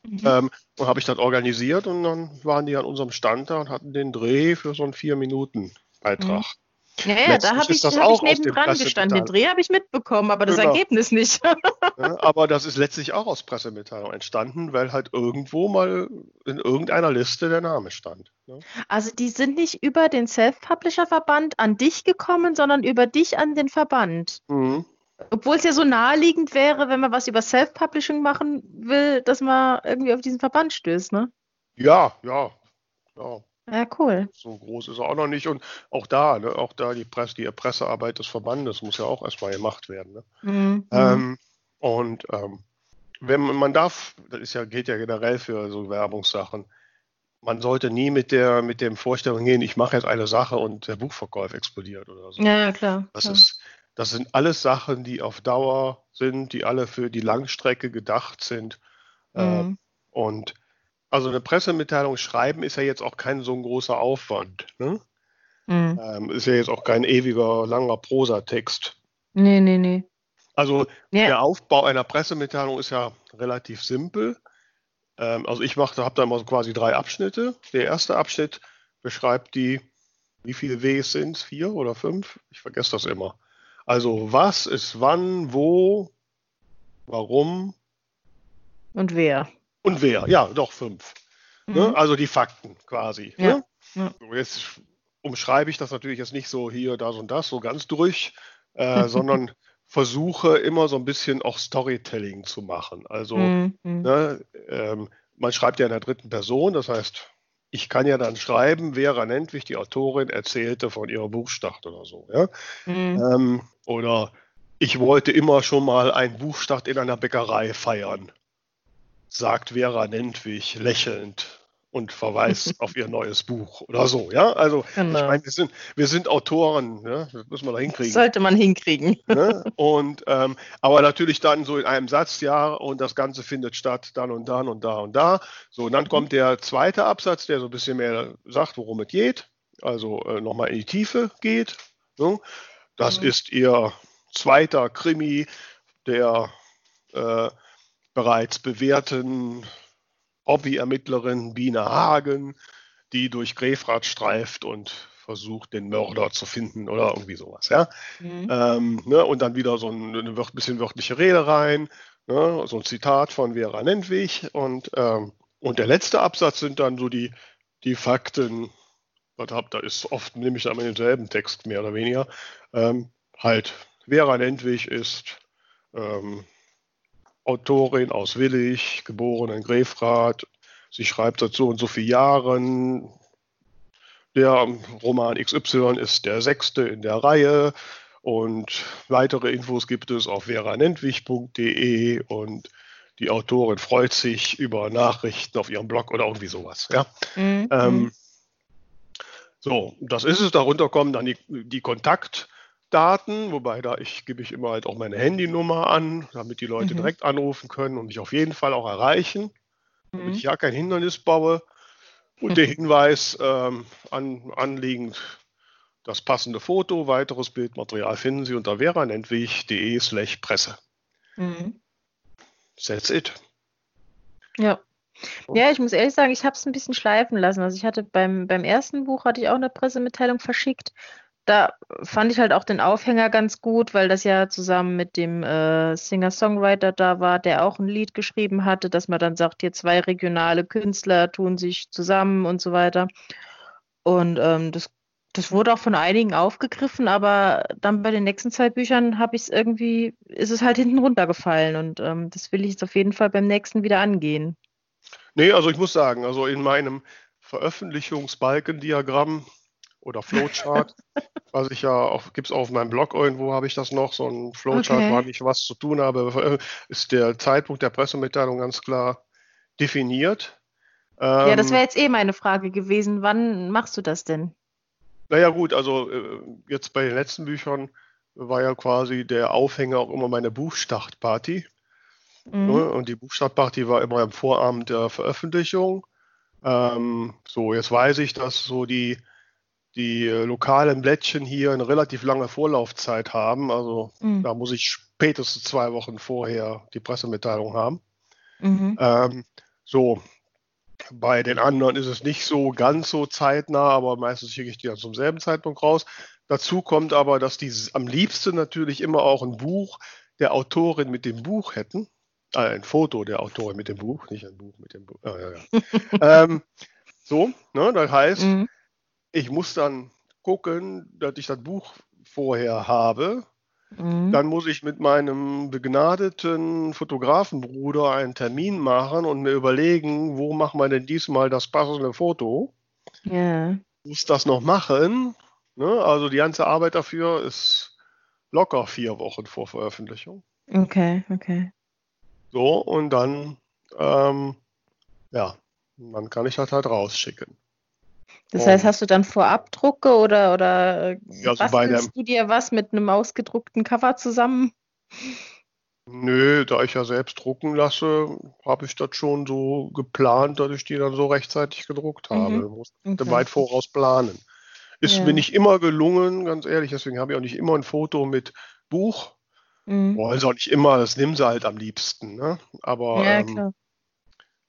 Mhm. Ähm, und habe ich das organisiert und dann waren die an unserem Stand da und hatten den Dreh für so einen Vier-Minuten-Beitrag. Mhm. Ja, ja, da habe ich, hab ich nebendran gestanden. Den Dreh habe ich mitbekommen, aber das genau. Ergebnis nicht. ja, aber das ist letztlich auch aus Pressemitteilung entstanden, weil halt irgendwo mal in irgendeiner Liste der Name stand. Ne? Also die sind nicht über den Self-Publisher-Verband an dich gekommen, sondern über dich an den Verband. Mhm. Obwohl es ja so naheliegend wäre, wenn man was über Self-Publishing machen will, dass man irgendwie auf diesen Verband stößt, ne? Ja, ja, ja. Ja, cool. So groß ist er auch noch nicht. Und auch da, ne, auch da die, Presse, die Pressearbeit des Verbandes muss ja auch erstmal gemacht werden. Ne? Mhm. Ähm, und ähm, wenn man darf, das ist ja, geht ja generell für so Werbungssachen, man sollte nie mit der mit dem Vorstellung gehen, ich mache jetzt eine Sache und der Buchverkauf explodiert oder so. Ja, klar. Das klar. ist, das sind alles Sachen, die auf Dauer sind, die alle für die Langstrecke gedacht sind. Ähm, mhm. Äh, und also eine Pressemitteilung schreiben ist ja jetzt auch kein so ein großer Aufwand. Ne? Mhm. Ähm, ist ja jetzt auch kein ewiger, langer Prosatext. Nee, nee, nee. Also ja. der Aufbau einer Pressemitteilung ist ja relativ simpel. Ähm, also ich mache, habe da mal so quasi drei Abschnitte. Der erste Abschnitt beschreibt die, wie viele Ws sind es? Vier oder fünf? Ich vergesse das immer. Also was ist wann, wo, warum. Und wer. Und wer, ja, doch fünf. Ne? Mhm. Ne? Also die Fakten quasi. Ja. Ne? Ja. Jetzt umschreibe ich das natürlich jetzt nicht so hier, das und das, so ganz durch, äh, sondern versuche immer so ein bisschen auch Storytelling zu machen. Also mhm. ne, ähm, man schreibt ja in der dritten Person, das heißt, ich kann ja dann schreiben, Vera Nentwich, die Autorin, erzählte von ihrer Buchstart oder so. Ja? Mhm. Ähm, oder ich wollte immer schon mal einen Buchstart in einer Bäckerei feiern sagt Vera Nentwich lächelnd und verweist auf ihr neues Buch oder so, ja. Also genau. ich meine, wir sind, wir sind Autoren, ja? das müssen wir da hinkriegen. Das sollte man hinkriegen. Ne? Und ähm, aber natürlich dann so in einem Satz, ja, und das Ganze findet statt dann und dann und da und da. So, und dann kommt der zweite Absatz, der so ein bisschen mehr sagt, worum es geht, also äh, nochmal in die Tiefe geht. So. Das mhm. ist ihr zweiter Krimi der äh, bereits bewährten Hobbyermittlerin Biene Hagen, die durch Grefrath streift und versucht, den Mörder zu finden oder irgendwie sowas. Ja? Mhm. Ähm, ne, und dann wieder so ein, ein bisschen wörtliche Rede rein, ne, so ein Zitat von Vera Nentwig. Und, ähm, und der letzte Absatz sind dann so die, die Fakten, was habt, da ist oft, nehme ich immer denselben Text mehr oder weniger. Ähm, halt, Vera Nentwig ist ähm, Autorin aus Willig, geboren in Grefrath. Sie schreibt seit so und so vielen Jahren. Der Roman XY ist der sechste in der Reihe. Und weitere Infos gibt es auf veranentwich.de und die Autorin freut sich über Nachrichten auf ihrem Blog oder irgendwie sowas. Ja? Mhm. Ähm, so, das ist es. Darunter kommen dann die, die Kontakt- Daten, wobei da ich gebe ich immer halt auch meine Handynummer an, damit die Leute mhm. direkt anrufen können und mich auf jeden Fall auch erreichen, damit mhm. ich ja kein Hindernis baue. Und der Hinweis ähm, an, anliegend das passende Foto, weiteres Bildmaterial finden Sie unter veranentwich.de slash Presse. Mhm. That's it. Ja. Ja, ich muss ehrlich sagen, ich habe es ein bisschen schleifen lassen. Also ich hatte beim, beim ersten Buch hatte ich auch eine Pressemitteilung verschickt da fand ich halt auch den Aufhänger ganz gut, weil das ja zusammen mit dem äh, Singer-Songwriter da war, der auch ein Lied geschrieben hatte, dass man dann sagt, hier zwei regionale Künstler tun sich zusammen und so weiter. Und ähm, das, das wurde auch von einigen aufgegriffen, aber dann bei den nächsten zwei Büchern habe ich es irgendwie, ist es halt hinten runtergefallen und ähm, das will ich jetzt auf jeden Fall beim nächsten wieder angehen. Nee, also ich muss sagen, also in meinem Veröffentlichungsbalkendiagramm oder Flowchart, was ich ja auch, gibt es auf meinem Blog irgendwo, habe ich das noch, so ein Flowchart, okay. wann ich was zu tun habe, ist der Zeitpunkt der Pressemitteilung ganz klar definiert. Ja, das ähm, wäre jetzt eh meine Frage gewesen. Wann machst du das denn? Naja, gut, also äh, jetzt bei den letzten Büchern war ja quasi der Aufhänger auch immer meine Buchstartparty. Mhm. Ne? Und die Buchstartparty war immer am Vorabend der Veröffentlichung. Ähm, so, jetzt weiß ich, dass so die die äh, lokalen Blättchen hier eine relativ lange Vorlaufzeit haben. Also mhm. da muss ich spätestens zwei Wochen vorher die Pressemitteilung haben. Mhm. Ähm, so, bei den anderen ist es nicht so ganz so zeitnah, aber meistens schicke ich die dann zum selben Zeitpunkt raus. Dazu kommt aber, dass die am liebsten natürlich immer auch ein Buch der Autorin mit dem Buch hätten. Äh, ein Foto der Autorin mit dem Buch, nicht ein Buch mit dem Buch. Ah, ja, ja. ähm, so, ne, das heißt, mhm ich muss dann gucken, dass ich das Buch vorher habe. Mhm. Dann muss ich mit meinem begnadeten Fotografenbruder einen Termin machen und mir überlegen, wo machen wir denn diesmal das passende Foto. Ja. Muss das noch machen. Ne? Also die ganze Arbeit dafür ist locker vier Wochen vor Veröffentlichung. Okay, okay. So, und dann, ähm, ja, dann kann ich das halt rausschicken. Das heißt, hast du dann Vorabdrucke oder, oder äh, ja, so bastelst du dir was mit einem ausgedruckten Cover zusammen? Nö, da ich ja selbst drucken lasse, habe ich das schon so geplant, dass ich die dann so rechtzeitig gedruckt habe. Mhm. Musste okay. weit voraus planen. Ist ja. mir nicht immer gelungen, ganz ehrlich, deswegen habe ich auch nicht immer ein Foto mit Buch. Mhm. Wollen sie auch nicht immer, das nehmen sie halt am liebsten. Ne? Aber ja, ähm,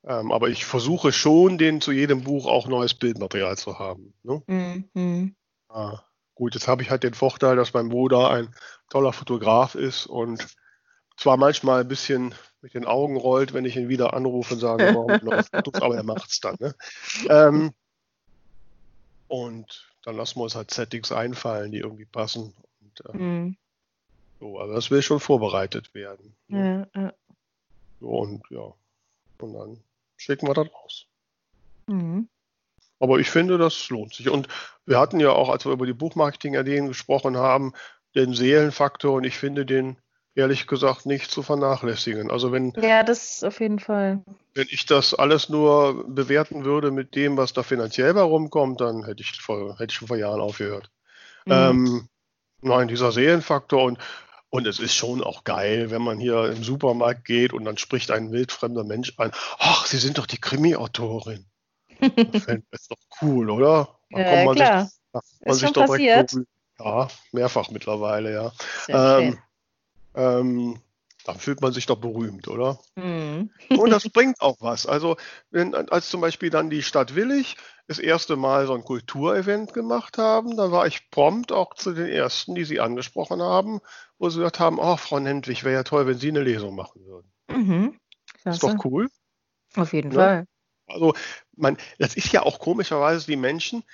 ähm, aber ich versuche schon, den zu jedem Buch auch neues Bildmaterial zu haben. Ne? Mhm. Ah, gut, jetzt habe ich halt den Vorteil, dass mein Bruder ein toller Fotograf ist und zwar manchmal ein bisschen mit den Augen rollt, wenn ich ihn wieder anrufe und sage, warum noch Fotos, aber er macht es dann. Ne? Ähm, und dann lassen wir uns halt Settings einfallen, die irgendwie passen. Und, äh, mhm. so, also das will schon vorbereitet werden. Ne? Ja, ja. So, und ja. Und dann schicken wir das raus. Mhm. Aber ich finde, das lohnt sich. Und wir hatten ja auch, als wir über die Buchmarketing-Ideen gesprochen haben, den Seelenfaktor und ich finde den ehrlich gesagt nicht zu vernachlässigen. Also wenn ja, das auf jeden Fall. Wenn ich das alles nur bewerten würde mit dem, was da finanziell bei rumkommt, dann hätte ich, vor, hätte ich schon vor Jahren aufgehört. Mhm. Ähm, nein, dieser Seelenfaktor und und es ist schon auch geil, wenn man hier im Supermarkt geht und dann spricht ein wildfremder Mensch an. Ach, Sie sind doch die Krimi-Autorin. das ist doch cool, oder? Da ja, man klar. Sich, man ist schon passiert. Direkt, ja, mehrfach mittlerweile, ja. Ähm, ähm, dann fühlt man sich doch berühmt, oder? Mhm. Und das bringt auch was. Also, wenn, als zum Beispiel dann die Stadt Willig das erste Mal so ein Kulturevent gemacht haben, da war ich prompt auch zu den ersten, die Sie angesprochen haben, wo sie gesagt haben: Oh, Frau Nentwig, wäre ja toll, wenn Sie eine Lesung machen würden. Mhm. Ist doch cool. Auf jeden? Ne? Fall. Also, man, das ist ja auch komischerweise die Menschen,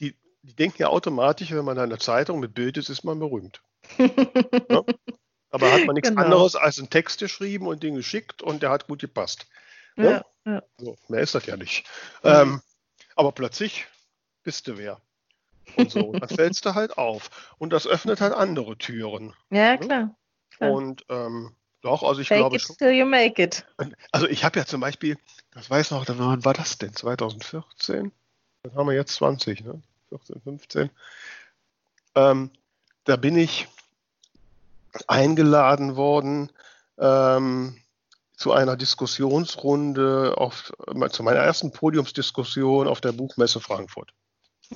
die, die denken ja automatisch, wenn man in einer Zeitung mit Bild ist, ist man berühmt. Ne? Aber hat man nichts genau. anderes als einen Text geschrieben und den geschickt und der hat gut gepasst. Ja, ja. So, mehr ist das ja nicht. Mhm. Ähm, aber plötzlich bist du wer. Und so, dann fällst du halt auf. Und das öffnet halt andere Türen. Ja, klar. klar. Und ähm, doch, also ich Fake glaube it schon. Till you make it. Also ich habe ja zum Beispiel, das weiß noch, wann war das denn? 2014? Dann haben wir jetzt 20, ne? 14, 15. Ähm, da bin ich eingeladen worden ähm, zu einer Diskussionsrunde, auf, zu meiner ersten Podiumsdiskussion auf der Buchmesse Frankfurt.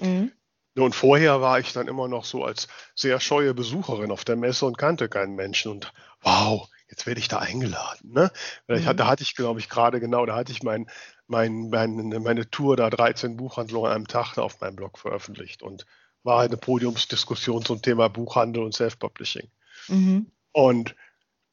Mhm. Und vorher war ich dann immer noch so als sehr scheue Besucherin auf der Messe und kannte keinen Menschen. Und wow, jetzt werde ich da eingeladen. Ne? Mhm. Hatte, da hatte ich, glaube ich, gerade genau, da hatte ich mein, mein, mein, meine Tour da 13 Buchhandlungen an einem Tag auf meinem Blog veröffentlicht und war eine Podiumsdiskussion zum Thema Buchhandel und Self-Publishing. Mhm. Und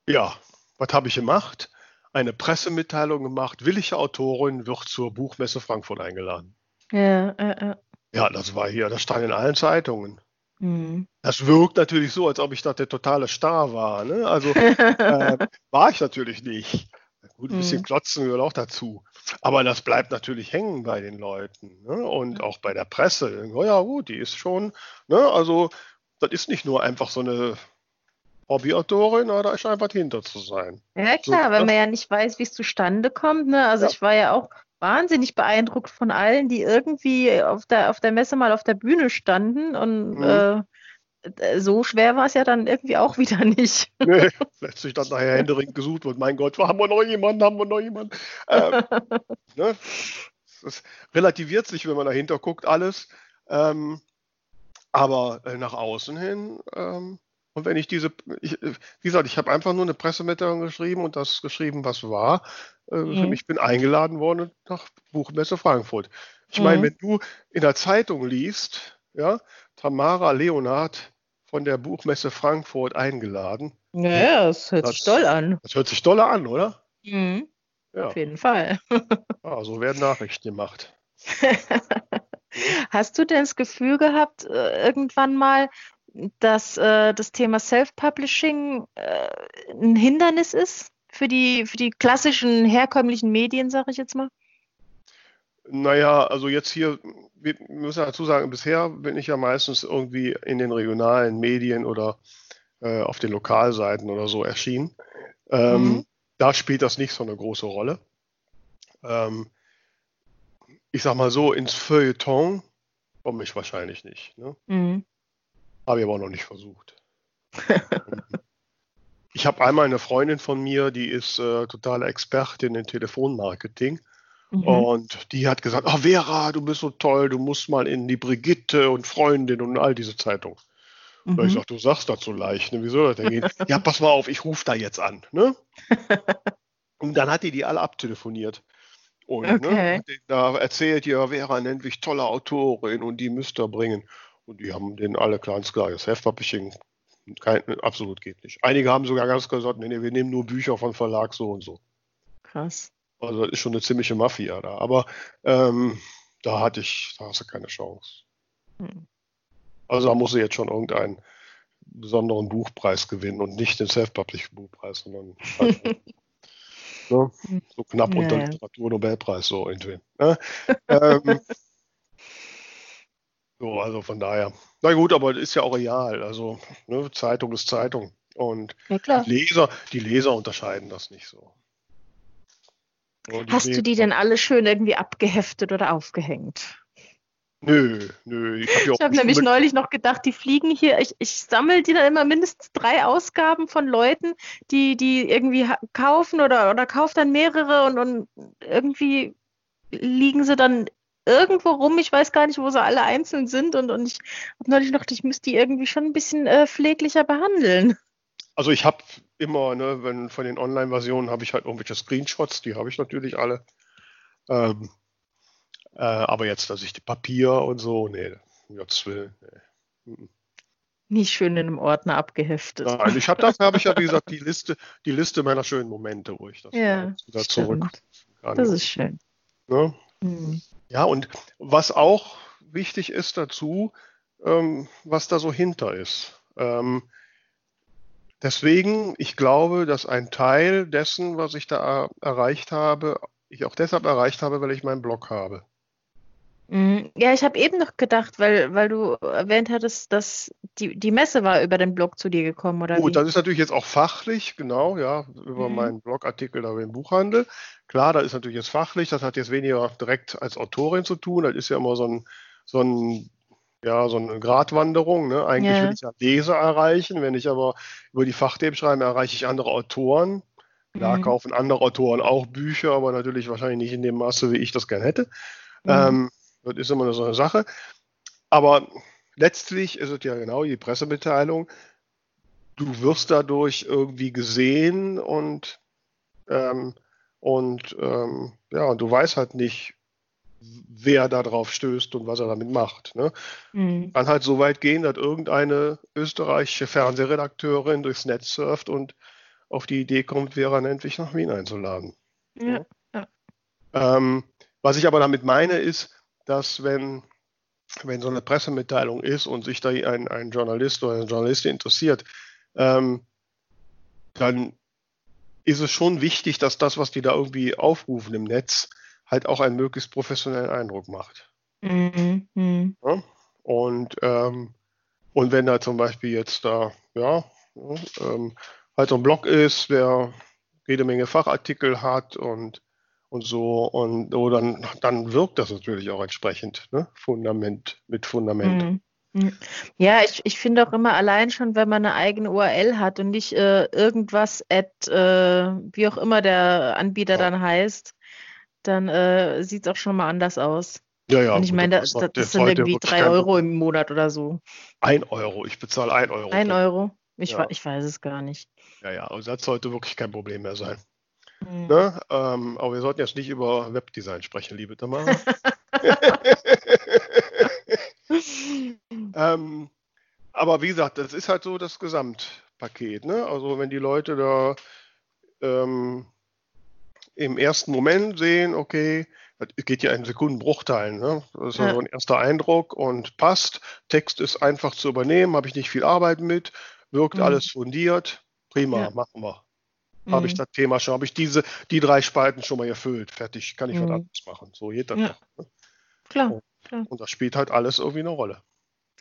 ja, was habe ich gemacht? Eine Pressemitteilung gemacht, willige Autorin wird zur Buchmesse Frankfurt eingeladen. Ja, äh, äh. Ja, das war hier, das stand in allen Zeitungen. Mhm. Das wirkt natürlich so, als ob ich da der totale Star war. Ne? Also äh, war ich natürlich nicht. Gut, ein bisschen mhm. klotzen gehört auch dazu. Aber das bleibt natürlich hängen bei den Leuten ne? und auch bei der Presse. Oh ja, gut, die ist schon, ne? also das ist nicht nur einfach so eine Hobbyautorin oder scheint was hinter zu sein. Ja, klar, so, wenn man ja nicht weiß, wie es zustande kommt. Ne? Also ja. ich war ja auch wahnsinnig beeindruckt von allen, die irgendwie auf der, auf der Messe mal auf der Bühne standen und mhm. äh, so schwer war es ja dann irgendwie auch wieder nicht. Nee, letztlich dann nachher händeringend gesucht wird. Mein Gott, haben wir noch jemanden, haben wir noch jemanden? Ähm, ne? Das relativiert sich, wenn man dahinter guckt, alles. Ähm, aber äh, nach außen hin ähm, und wenn ich diese, ich, wie gesagt, ich habe einfach nur eine Pressemitteilung geschrieben und das geschrieben, was war. Mhm. Ich bin eingeladen worden nach Buchmesse Frankfurt. Ich mhm. meine, wenn du in der Zeitung liest, ja, Tamara Leonhardt von der Buchmesse Frankfurt eingeladen. Ja, das hört das, sich toll an. Das hört sich toll an, oder? Mhm. Ja. Auf jeden Fall. ja, so werden Nachrichten gemacht. Hast du denn das Gefühl gehabt, äh, irgendwann mal, dass äh, das Thema Self-Publishing äh, ein Hindernis ist für die, für die klassischen herkömmlichen Medien, sage ich jetzt mal? Naja, also jetzt hier, wir müssen dazu sagen, bisher bin ich ja meistens irgendwie in den regionalen Medien oder äh, auf den Lokalseiten oder so erschienen. Ähm, mhm. Da spielt das nicht so eine große Rolle. Ähm, ich sag mal so, ins Feuilleton komme ich wahrscheinlich nicht. Ne? Mhm. Habe ich aber noch nicht versucht. ich habe einmal eine Freundin von mir, die ist äh, totale Expertin in Telefonmarketing. Mhm. Und die hat gesagt, oh Vera, du bist so toll, du musst mal in die Brigitte und Freundin und all diese Zeitungen. Mhm. ich sage, du sagst das so leicht, ne? wie soll das denn gehen? ja, pass mal auf, ich rufe da jetzt an. Ne? und dann hat die die alle abtelefoniert. Und ne, okay. ne, da erzählt ihr, Vera nennt mich tolle Autorin und die müsst ihr bringen. Und die haben den alle ganz klar, das Self-Publishing absolut geht nicht. Einige haben sogar ganz klar gesagt, nee, nee, wir nehmen nur Bücher von Verlag so und so. Krass. Also das ist schon eine ziemliche Mafia da. Aber ähm, da hatte ich, da hast du keine Chance. Hm. Also da muss sie jetzt schon irgendeinen besonderen Buchpreis gewinnen und nicht den Self-Publishing-Buchpreis, sondern halt, ne, so knapp unter ja. Literatur-Nobelpreis so irgendwie. Ne? ähm, so, also von daher. Na gut, aber ist ja auch real. Also, ne, Zeitung ist Zeitung. Und ja, die, Leser, die Leser unterscheiden das nicht so. Hast du die denn alle schön irgendwie abgeheftet oder aufgehängt? Nö, nö. Ich habe hab nämlich neulich noch gedacht, die fliegen hier. Ich, ich sammle die dann immer mindestens drei Ausgaben von Leuten, die, die irgendwie kaufen oder, oder kauft dann mehrere und, und irgendwie liegen sie dann irgendwo rum. Ich weiß gar nicht, wo sie alle einzeln sind. Und, und ich habe neulich noch, ich müsste die irgendwie schon ein bisschen äh, pfleglicher behandeln. Also ich habe immer, ne, wenn von den Online-Versionen habe ich halt irgendwelche Screenshots, die habe ich natürlich alle. Ähm, äh, aber jetzt, dass ich die Papier und so, nee, Gottes Willen, nee. Nicht schön in einem Ordner abgeheftet. Nein, ich habe dafür habe ich ja, wie gesagt, die Liste, die Liste meiner schönen Momente, wo ich das ja, wieder zurück kann. Das ist schön. Ne? Mhm. Ja, und was auch wichtig ist dazu, ähm, was da so hinter ist. Ähm, deswegen, ich glaube, dass ein Teil dessen, was ich da erreicht habe, ich auch deshalb erreicht habe, weil ich meinen Blog habe. Mhm. Ja, ich habe eben noch gedacht, weil, weil du erwähnt hattest, dass die, die Messe war über den Blog zu dir gekommen, oder? Gut, wie? das ist natürlich jetzt auch fachlich, genau, ja, über mhm. meinen Blogartikel da im Buchhandel. Klar, das ist natürlich jetzt fachlich, das hat jetzt weniger direkt als Autorin zu tun, das ist ja immer so ein, so ein ja, so eine Gratwanderung. Ne? Eigentlich ja. will ich ja Leser erreichen, wenn ich aber über die Fachthemen schreibe, erreiche ich andere Autoren. Da mhm. kaufen andere Autoren auch Bücher, aber natürlich wahrscheinlich nicht in dem Maße, wie ich das gern hätte. Mhm. Ähm, das ist immer so eine Sache. Aber letztlich ist es ja genau die Pressemitteilung. Du wirst dadurch irgendwie gesehen und, ähm, und ähm, ja, und du weißt halt nicht, wer da drauf stößt und was er damit macht. Ne? Mhm. Kann halt so weit gehen, dass irgendeine österreichische Fernsehredakteurin durchs Netz surft und auf die Idee kommt, Vera Nentwich nach Wien einzuladen. Ja. ja. Ähm, was ich aber damit meine, ist, dass wenn, wenn so eine Pressemitteilung ist und sich da ein, ein Journalist oder eine Journalistin interessiert, ähm, dann ist es schon wichtig, dass das, was die da irgendwie aufrufen im Netz, halt auch einen möglichst professionellen Eindruck macht. Mhm. Ja? Und, ähm, und wenn da zum Beispiel jetzt da, ja, ähm, halt so ein Blog ist, der jede Menge Fachartikel hat und und so. Und oh, dann, dann wirkt das natürlich auch entsprechend, ne? Fundament mit Fundament. Mhm. mhm. Ja, ich, ich finde auch immer allein schon, wenn man eine eigene URL hat und nicht äh, irgendwas at, äh, wie auch immer der Anbieter ja. dann heißt, dann äh, sieht es auch schon mal anders aus. Ja, ja. Und ich meine, das, das, das sind irgendwie drei Euro im Monat oder so. Ein Euro, ich bezahle ein Euro. Ein Euro? Ich, ja. ich weiß es gar nicht. Ja, ja, also das sollte wirklich kein Problem mehr sein. Mhm. Ne? Ähm, aber wir sollten jetzt nicht über Webdesign sprechen, liebe Tamara. ähm, aber wie gesagt, das ist halt so das Gesamtpaket. Ne? Also wenn die Leute da ähm, im ersten Moment sehen, okay, das geht ja in Sekundenbruchteilen. Ne? Das ist ja. so ein erster Eindruck und passt. Text ist einfach zu übernehmen, habe ich nicht viel Arbeit mit, wirkt mhm. alles fundiert. Prima, ja. machen wir. Mhm. Habe ich das Thema schon, habe ich diese, die drei Spalten schon mal erfüllt. Fertig, kann ich mhm. was anderes machen. So geht das ja. doch. Ne? Klar, und, klar. Und das spielt halt alles irgendwie eine Rolle.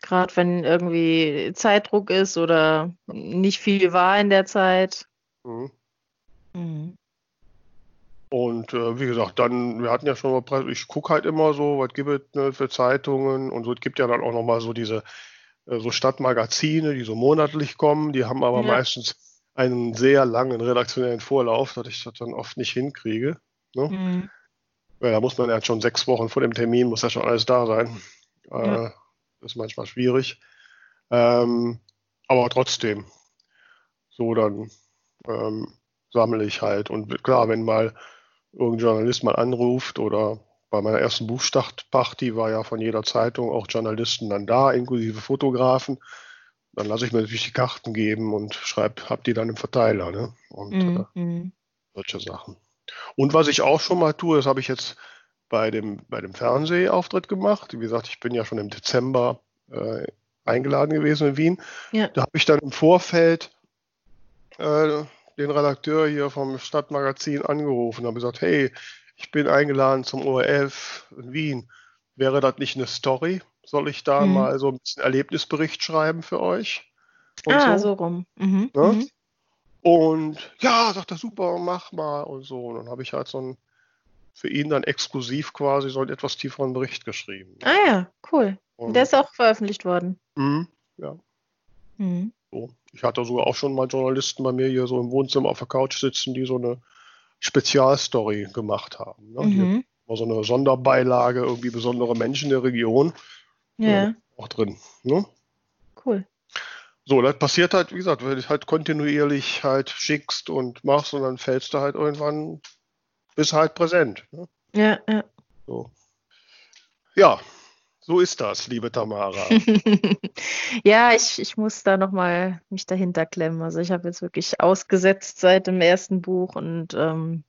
Gerade wenn irgendwie Zeitdruck ist oder nicht viel war in der Zeit. Mhm. Mhm. Und äh, wie gesagt, dann, wir hatten ja schon mal, ich gucke halt immer so, was gibt es ne, für Zeitungen und so, es gibt ja dann auch nochmal so diese äh, so Stadtmagazine, die so monatlich kommen, die haben aber ja. meistens einen sehr langen redaktionellen Vorlauf, dass ich das dann oft nicht hinkriege. Ne? Mhm. Ja, da muss man ja schon sechs Wochen vor dem Termin, muss ja schon alles da sein. Ja. Äh, das ist manchmal schwierig. Ähm, aber trotzdem, so dann ähm, sammle ich halt. Und klar, wenn mal irgendein Journalist mal anruft oder bei meiner ersten Buchstartparty war ja von jeder Zeitung auch Journalisten dann da, inklusive Fotografen dann lasse ich mir natürlich die Karten geben und schreibe, habe die dann im Verteiler, ne? Und mhm. äh, solche Sachen. Und was ich auch schon mal tue, das habe ich jetzt bei dem, bei dem Fernsehauftritt gemacht. Wie gesagt, ich bin ja schon im Dezember äh, eingeladen gewesen in Wien. Ja. Da habe ich dann im Vorfeld äh, den Redakteur hier vom Stadtmagazin angerufen und habe gesagt, hey, ich bin eingeladen zum ORF in Wien. Wäre das nicht eine Story? Soll ich da mhm. mal so ein bisschen Erlebnisbericht schreiben für euch? Und ah, so, so rum. Mhm. Ne? Mhm. Und ja, sagt er, super, mach mal und so. Und dann habe ich halt so ein, für ihn dann exklusiv quasi so einen etwas tieferen Bericht geschrieben. Ah ja, cool. Und Der ist auch veröffentlicht worden. Mh, ja. Mhm. So. Ich hatte sogar auch schon mal Journalisten bei mir hier so im Wohnzimmer auf der Couch sitzen, die so eine Spezialstory gemacht haben. Ne? Mhm. War so eine Sonderbeilage, irgendwie besondere Menschen der Region. Ja. auch drin. Ne? Cool. So, das passiert halt, wie gesagt, wenn du halt kontinuierlich halt schickst und machst und dann fällst du halt irgendwann, bist halt präsent. Ne? Ja, ja. So. Ja, so ist das, liebe Tamara. ja, ich, ich muss da nochmal mich dahinter klemmen. Also ich habe jetzt wirklich ausgesetzt seit dem ersten Buch und ähm,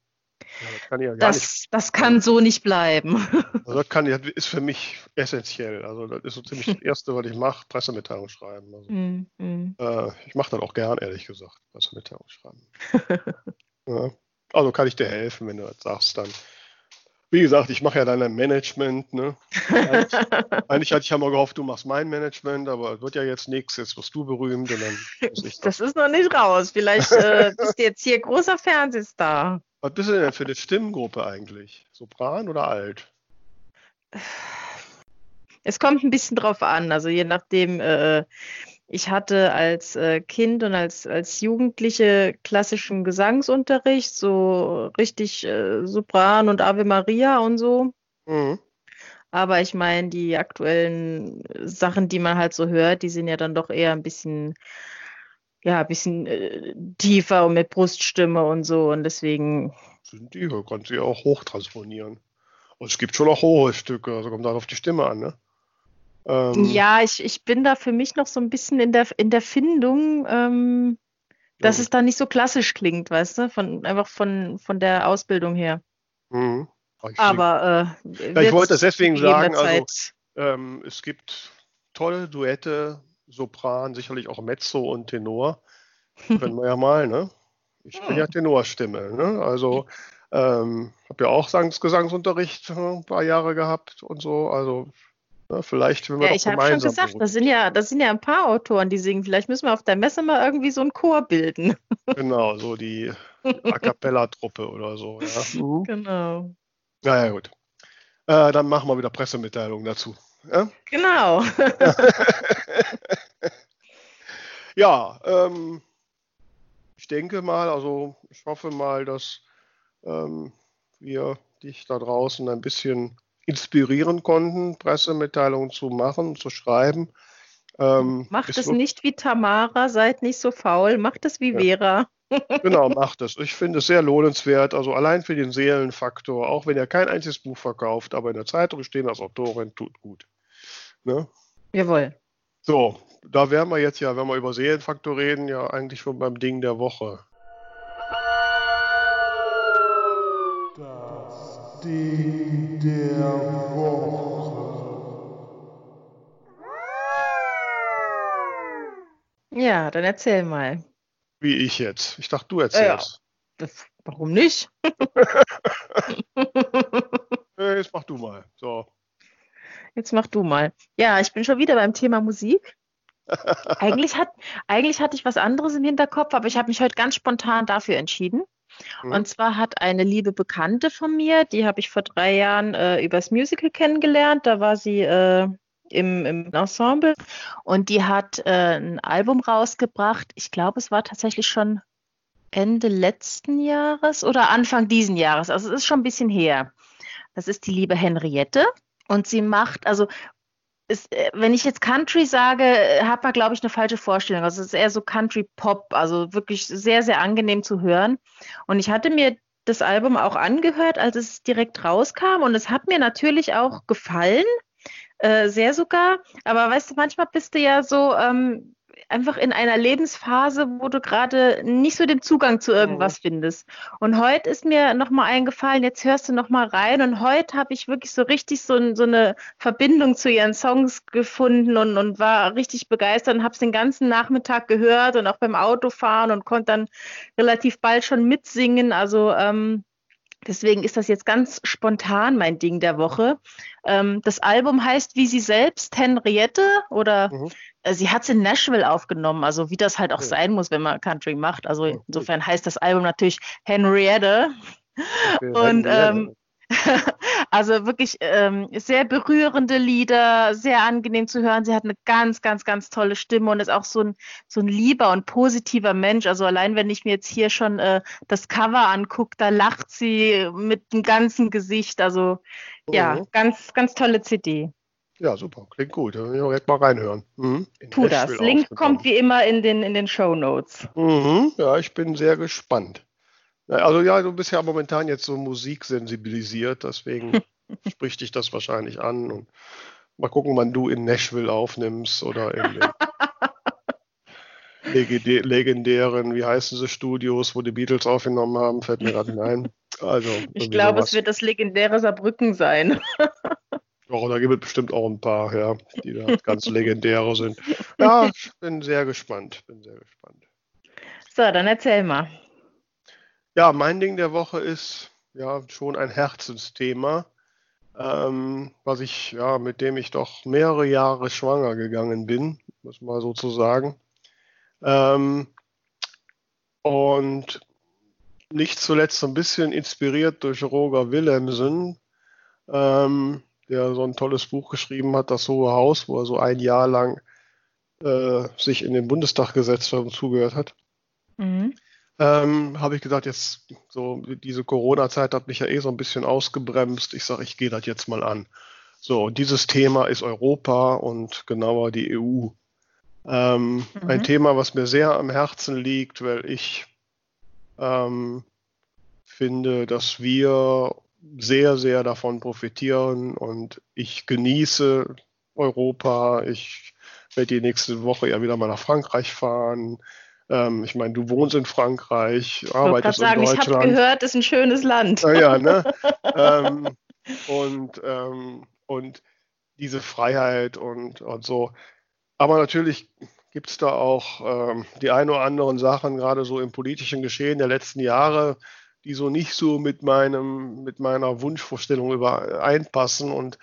ja, das kann, ja das, das kann so nicht bleiben. Also das kann, ist für mich essentiell. Also das ist so ziemlich das Erste, was ich mache, Pressemitteilung schreiben. Also, mm, mm. Äh, ich mache das auch gern, ehrlich gesagt, Pressemitteilung schreiben. ja. Also kann ich dir helfen, wenn du das sagst, dann. Wie gesagt, ich mache ja dein Management. Ne? Eigentlich, eigentlich, hatte ich ja mal gehofft, du machst mein Management, aber es wird ja jetzt nichts. Jetzt wirst du berühmt und dann. das. das ist noch nicht raus. Vielleicht äh, bist du jetzt hier großer Fernsehstar. Was bist du denn für eine Stimmgruppe eigentlich? Sopran oder alt? Es kommt ein bisschen drauf an. Also je nachdem, äh, ich hatte als äh, Kind und als, als Jugendliche klassischen Gesangsunterricht, so richtig äh, Sopran und Ave Maria und so. Mhm. Aber ich meine, die aktuellen Sachen, die man halt so hört, die sind ja dann doch eher ein bisschen ja, ein bisschen äh, tiefer und mit Bruststimme und so. Und deswegen. Sind die, kann sie auch hochtransponieren. Und es gibt schon auch hohe Stücke, also kommt dann auf die Stimme an, ne? Ähm, ja, ich, ich bin da für mich noch so ein bisschen in der, in der Findung, ähm, dass ja. es da nicht so klassisch klingt, weißt du? Von, einfach von, von der Ausbildung her. Mhm. Aber äh, ja, ich wollte das deswegen sagen, also, ähm, es gibt tolle Duette Sopran, sicherlich auch Mezzo und Tenor. Können wir ja mal, ne? Ich bin ja Tenorstimme, ne? Also ähm, habe ja auch Gesangsunterricht äh, ein paar Jahre gehabt und so. Also ne, vielleicht, wenn wir ja, ich habe schon gesagt, das sind ja, das sind ja ein paar Autoren, die singen. Vielleicht müssen wir auf der Messe mal irgendwie so einen Chor bilden. Genau, so die A cappella-Truppe oder so. Ja. Mhm. Genau. Naja, gut. Äh, dann machen wir wieder Pressemitteilungen dazu. Ja? Genau. ja, ähm, ich denke mal, also ich hoffe mal, dass ähm, wir dich da draußen ein bisschen inspirieren konnten, Pressemitteilungen zu machen, zu schreiben. Ähm, macht es nicht wie Tamara, seid nicht so faul, macht es wie ja. Vera. Genau, macht es. Ich finde es sehr lohnenswert, also allein für den Seelenfaktor, auch wenn ihr kein einziges Buch verkauft, aber in der Zeitung stehen als Autorin, tut gut. Ne? Jawohl. So, da wären wir jetzt ja, wenn wir über Seelenfaktor reden, ja eigentlich schon beim Ding der Woche. Das Ding der Woche. Ja, dann erzähl mal. Wie ich jetzt. Ich dachte, du erzählst. Ja, das, warum nicht? jetzt mach du mal. So. Jetzt mach du mal. Ja, ich bin schon wieder beim Thema Musik. eigentlich, hat, eigentlich hatte ich was anderes im Hinterkopf, aber ich habe mich heute ganz spontan dafür entschieden. Mhm. Und zwar hat eine liebe Bekannte von mir, die habe ich vor drei Jahren äh, übers Musical kennengelernt. Da war sie äh, im, im, Ensemble und die hat äh, ein Album rausgebracht. Ich glaube, es war tatsächlich schon Ende letzten Jahres oder Anfang diesen Jahres. Also es ist schon ein bisschen her. Das ist die liebe Henriette. Und sie macht, also ist, äh, wenn ich jetzt Country sage, hat man, glaube ich, eine falsche Vorstellung. Also es ist eher so Country-Pop, also wirklich sehr, sehr angenehm zu hören. Und ich hatte mir das Album auch angehört, als es direkt rauskam. Und es hat mir natürlich auch gefallen, äh, sehr sogar. Aber weißt du, manchmal bist du ja so, ähm, einfach in einer Lebensphase, wo du gerade nicht so den Zugang zu irgendwas mhm. findest. Und heute ist mir nochmal eingefallen, jetzt hörst du nochmal rein und heute habe ich wirklich so richtig so, so, eine Verbindung zu ihren Songs gefunden und, und war richtig begeistert und habe es den ganzen Nachmittag gehört und auch beim Autofahren und konnte dann relativ bald schon mitsingen. Also ähm, Deswegen ist das jetzt ganz spontan mein Ding der Woche. Ähm, das Album heißt wie sie selbst, Henriette, oder mhm. äh, sie hat es in Nashville aufgenommen, also wie das halt auch ja. sein muss, wenn man Country macht. Also insofern heißt das Album natürlich Henriette. Okay, und Henriette. Ähm, also wirklich ähm, sehr berührende Lieder, sehr angenehm zu hören. Sie hat eine ganz, ganz, ganz tolle Stimme und ist auch so ein, so ein lieber und positiver Mensch. Also allein wenn ich mir jetzt hier schon äh, das Cover angucke, da lacht sie mit dem ganzen Gesicht. Also mhm. ja, ganz, ganz tolle CD. Ja, super, klingt gut. Da will ich direkt mal reinhören. Mhm. Tu das. Link kommt wie immer in den, in den Show Notes. Mhm. Ja, ich bin sehr gespannt. Also ja, du bist ja momentan jetzt so musiksensibilisiert, deswegen spricht dich das wahrscheinlich an. Und mal gucken, wann du in Nashville aufnimmst oder in den legendären, wie heißen sie, Studios, wo die Beatles aufgenommen haben, fällt mir gerade ein. Also, ich glaube, es wird das legendäre Saarbrücken sein. Oh, da gibt es bestimmt auch ein paar, ja, die da ganz legendäre sind. Ja, ich bin sehr gespannt. Bin sehr gespannt. So, dann erzähl mal. Ja, mein Ding der Woche ist ja schon ein Herzensthema, ähm, was ich, ja, mit dem ich doch mehrere Jahre schwanger gegangen bin, muss man so zu sagen. Ähm, und nicht zuletzt ein bisschen inspiriert durch Roger Willemsen, ähm, der so ein tolles Buch geschrieben hat, Das Hohe Haus, wo er so ein Jahr lang äh, sich in den Bundestag gesetzt hat und zugehört hat. Mhm ähm, habe ich gesagt, jetzt so diese Corona-Zeit hat mich ja eh so ein bisschen ausgebremst. Ich sage, ich gehe das jetzt mal an. So, dieses Thema ist Europa und genauer die EU. Ähm, mhm. Ein Thema, was mir sehr am Herzen liegt, weil ich ähm, finde, dass wir sehr, sehr davon profitieren und ich genieße Europa. Ich werde die nächste Woche ja wieder mal nach Frankreich fahren. Ähm, ich meine, du wohnst in Frankreich, arbeitest ich sagen, in Deutschland. Ich habe gehört, ist ein schönes Land. Ja, ne? ähm, und, ähm, und diese Freiheit und, und so. Aber natürlich gibt es da auch ähm, die ein oder anderen Sachen, gerade so im politischen Geschehen der letzten Jahre, die so nicht so mit meinem, mit meiner Wunschvorstellung übereinpassen und,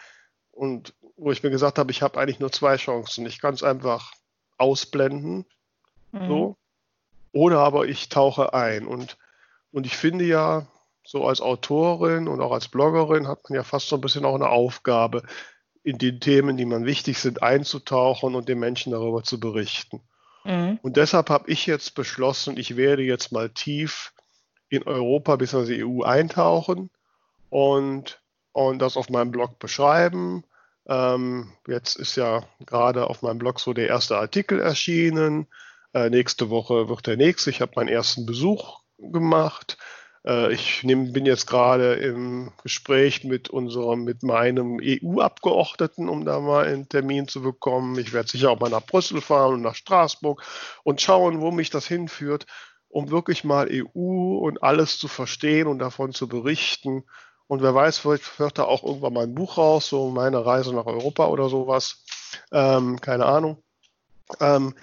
und wo ich mir gesagt habe, ich habe eigentlich nur zwei Chancen. Ich kann es einfach ausblenden, mhm. so, oder aber ich tauche ein. Und, und ich finde ja, so als Autorin und auch als Bloggerin hat man ja fast so ein bisschen auch eine Aufgabe, in die Themen, die man wichtig sind, einzutauchen und den Menschen darüber zu berichten. Mhm. Und deshalb habe ich jetzt beschlossen, ich werde jetzt mal tief in Europa bzw. EU eintauchen und, und das auf meinem Blog beschreiben. Ähm, jetzt ist ja gerade auf meinem Blog so der erste Artikel erschienen. Äh, nächste Woche wird der nächste. Ich habe meinen ersten Besuch gemacht. Äh, ich nehm, bin jetzt gerade im Gespräch mit unserem, mit meinem EU-Abgeordneten, um da mal einen Termin zu bekommen. Ich werde sicher auch mal nach Brüssel fahren und nach Straßburg und schauen, wo mich das hinführt, um wirklich mal EU und alles zu verstehen und davon zu berichten. Und wer weiß, vielleicht hört da auch irgendwann mal ein Buch raus, so meine Reise nach Europa oder sowas. Ähm, keine Ahnung. Ähm,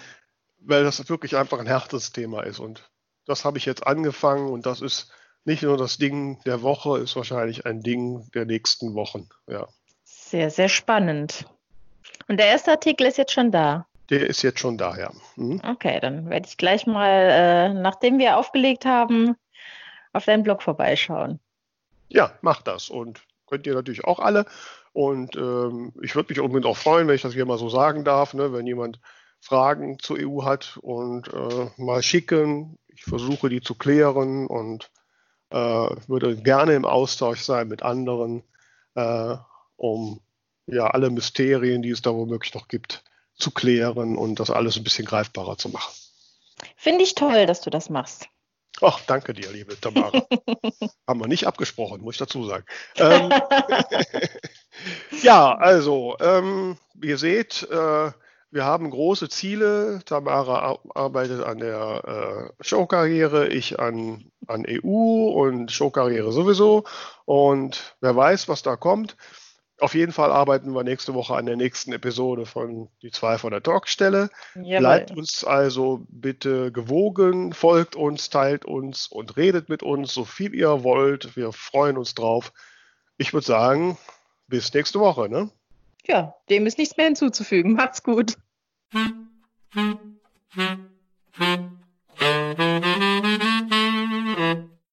weil das wirklich einfach ein Herzensthema ist. Und das habe ich jetzt angefangen und das ist nicht nur das Ding der Woche, ist wahrscheinlich ein Ding der nächsten Wochen. Ja. Sehr, sehr spannend. Und der erste Artikel ist jetzt schon da. Der ist jetzt schon da, ja. Mhm. Okay, dann werde ich gleich mal, äh, nachdem wir aufgelegt haben, auf deinen Blog vorbeischauen. Ja, mach das. Und könnt ihr natürlich auch alle. Und ähm, ich würde mich unbedingt auch freuen, wenn ich das hier mal so sagen darf, ne, wenn jemand Fragen zur EU hat und äh, mal schicken. Ich versuche die zu klären und äh, würde gerne im Austausch sein mit anderen, äh, um ja alle Mysterien, die es da womöglich noch gibt, zu klären und das alles ein bisschen greifbarer zu machen. Finde ich toll, dass du das machst. Ach, danke dir, liebe Tamara. Haben wir nicht abgesprochen, muss ich dazu sagen. Ähm, ja, also, ähm, ihr seht, äh, wir haben große Ziele. Tamara arbeitet an der äh, Showkarriere, ich an, an EU und Showkarriere sowieso. Und wer weiß, was da kommt. Auf jeden Fall arbeiten wir nächste Woche an der nächsten Episode von Die zwei von der Talkstelle. Jawohl. Bleibt uns also bitte gewogen, folgt uns, teilt uns und redet mit uns, so viel ihr wollt. Wir freuen uns drauf. Ich würde sagen, bis nächste Woche. Ne? ja, dem ist nichts mehr hinzuzufügen. Macht's gut. Hm. Hm. Hm.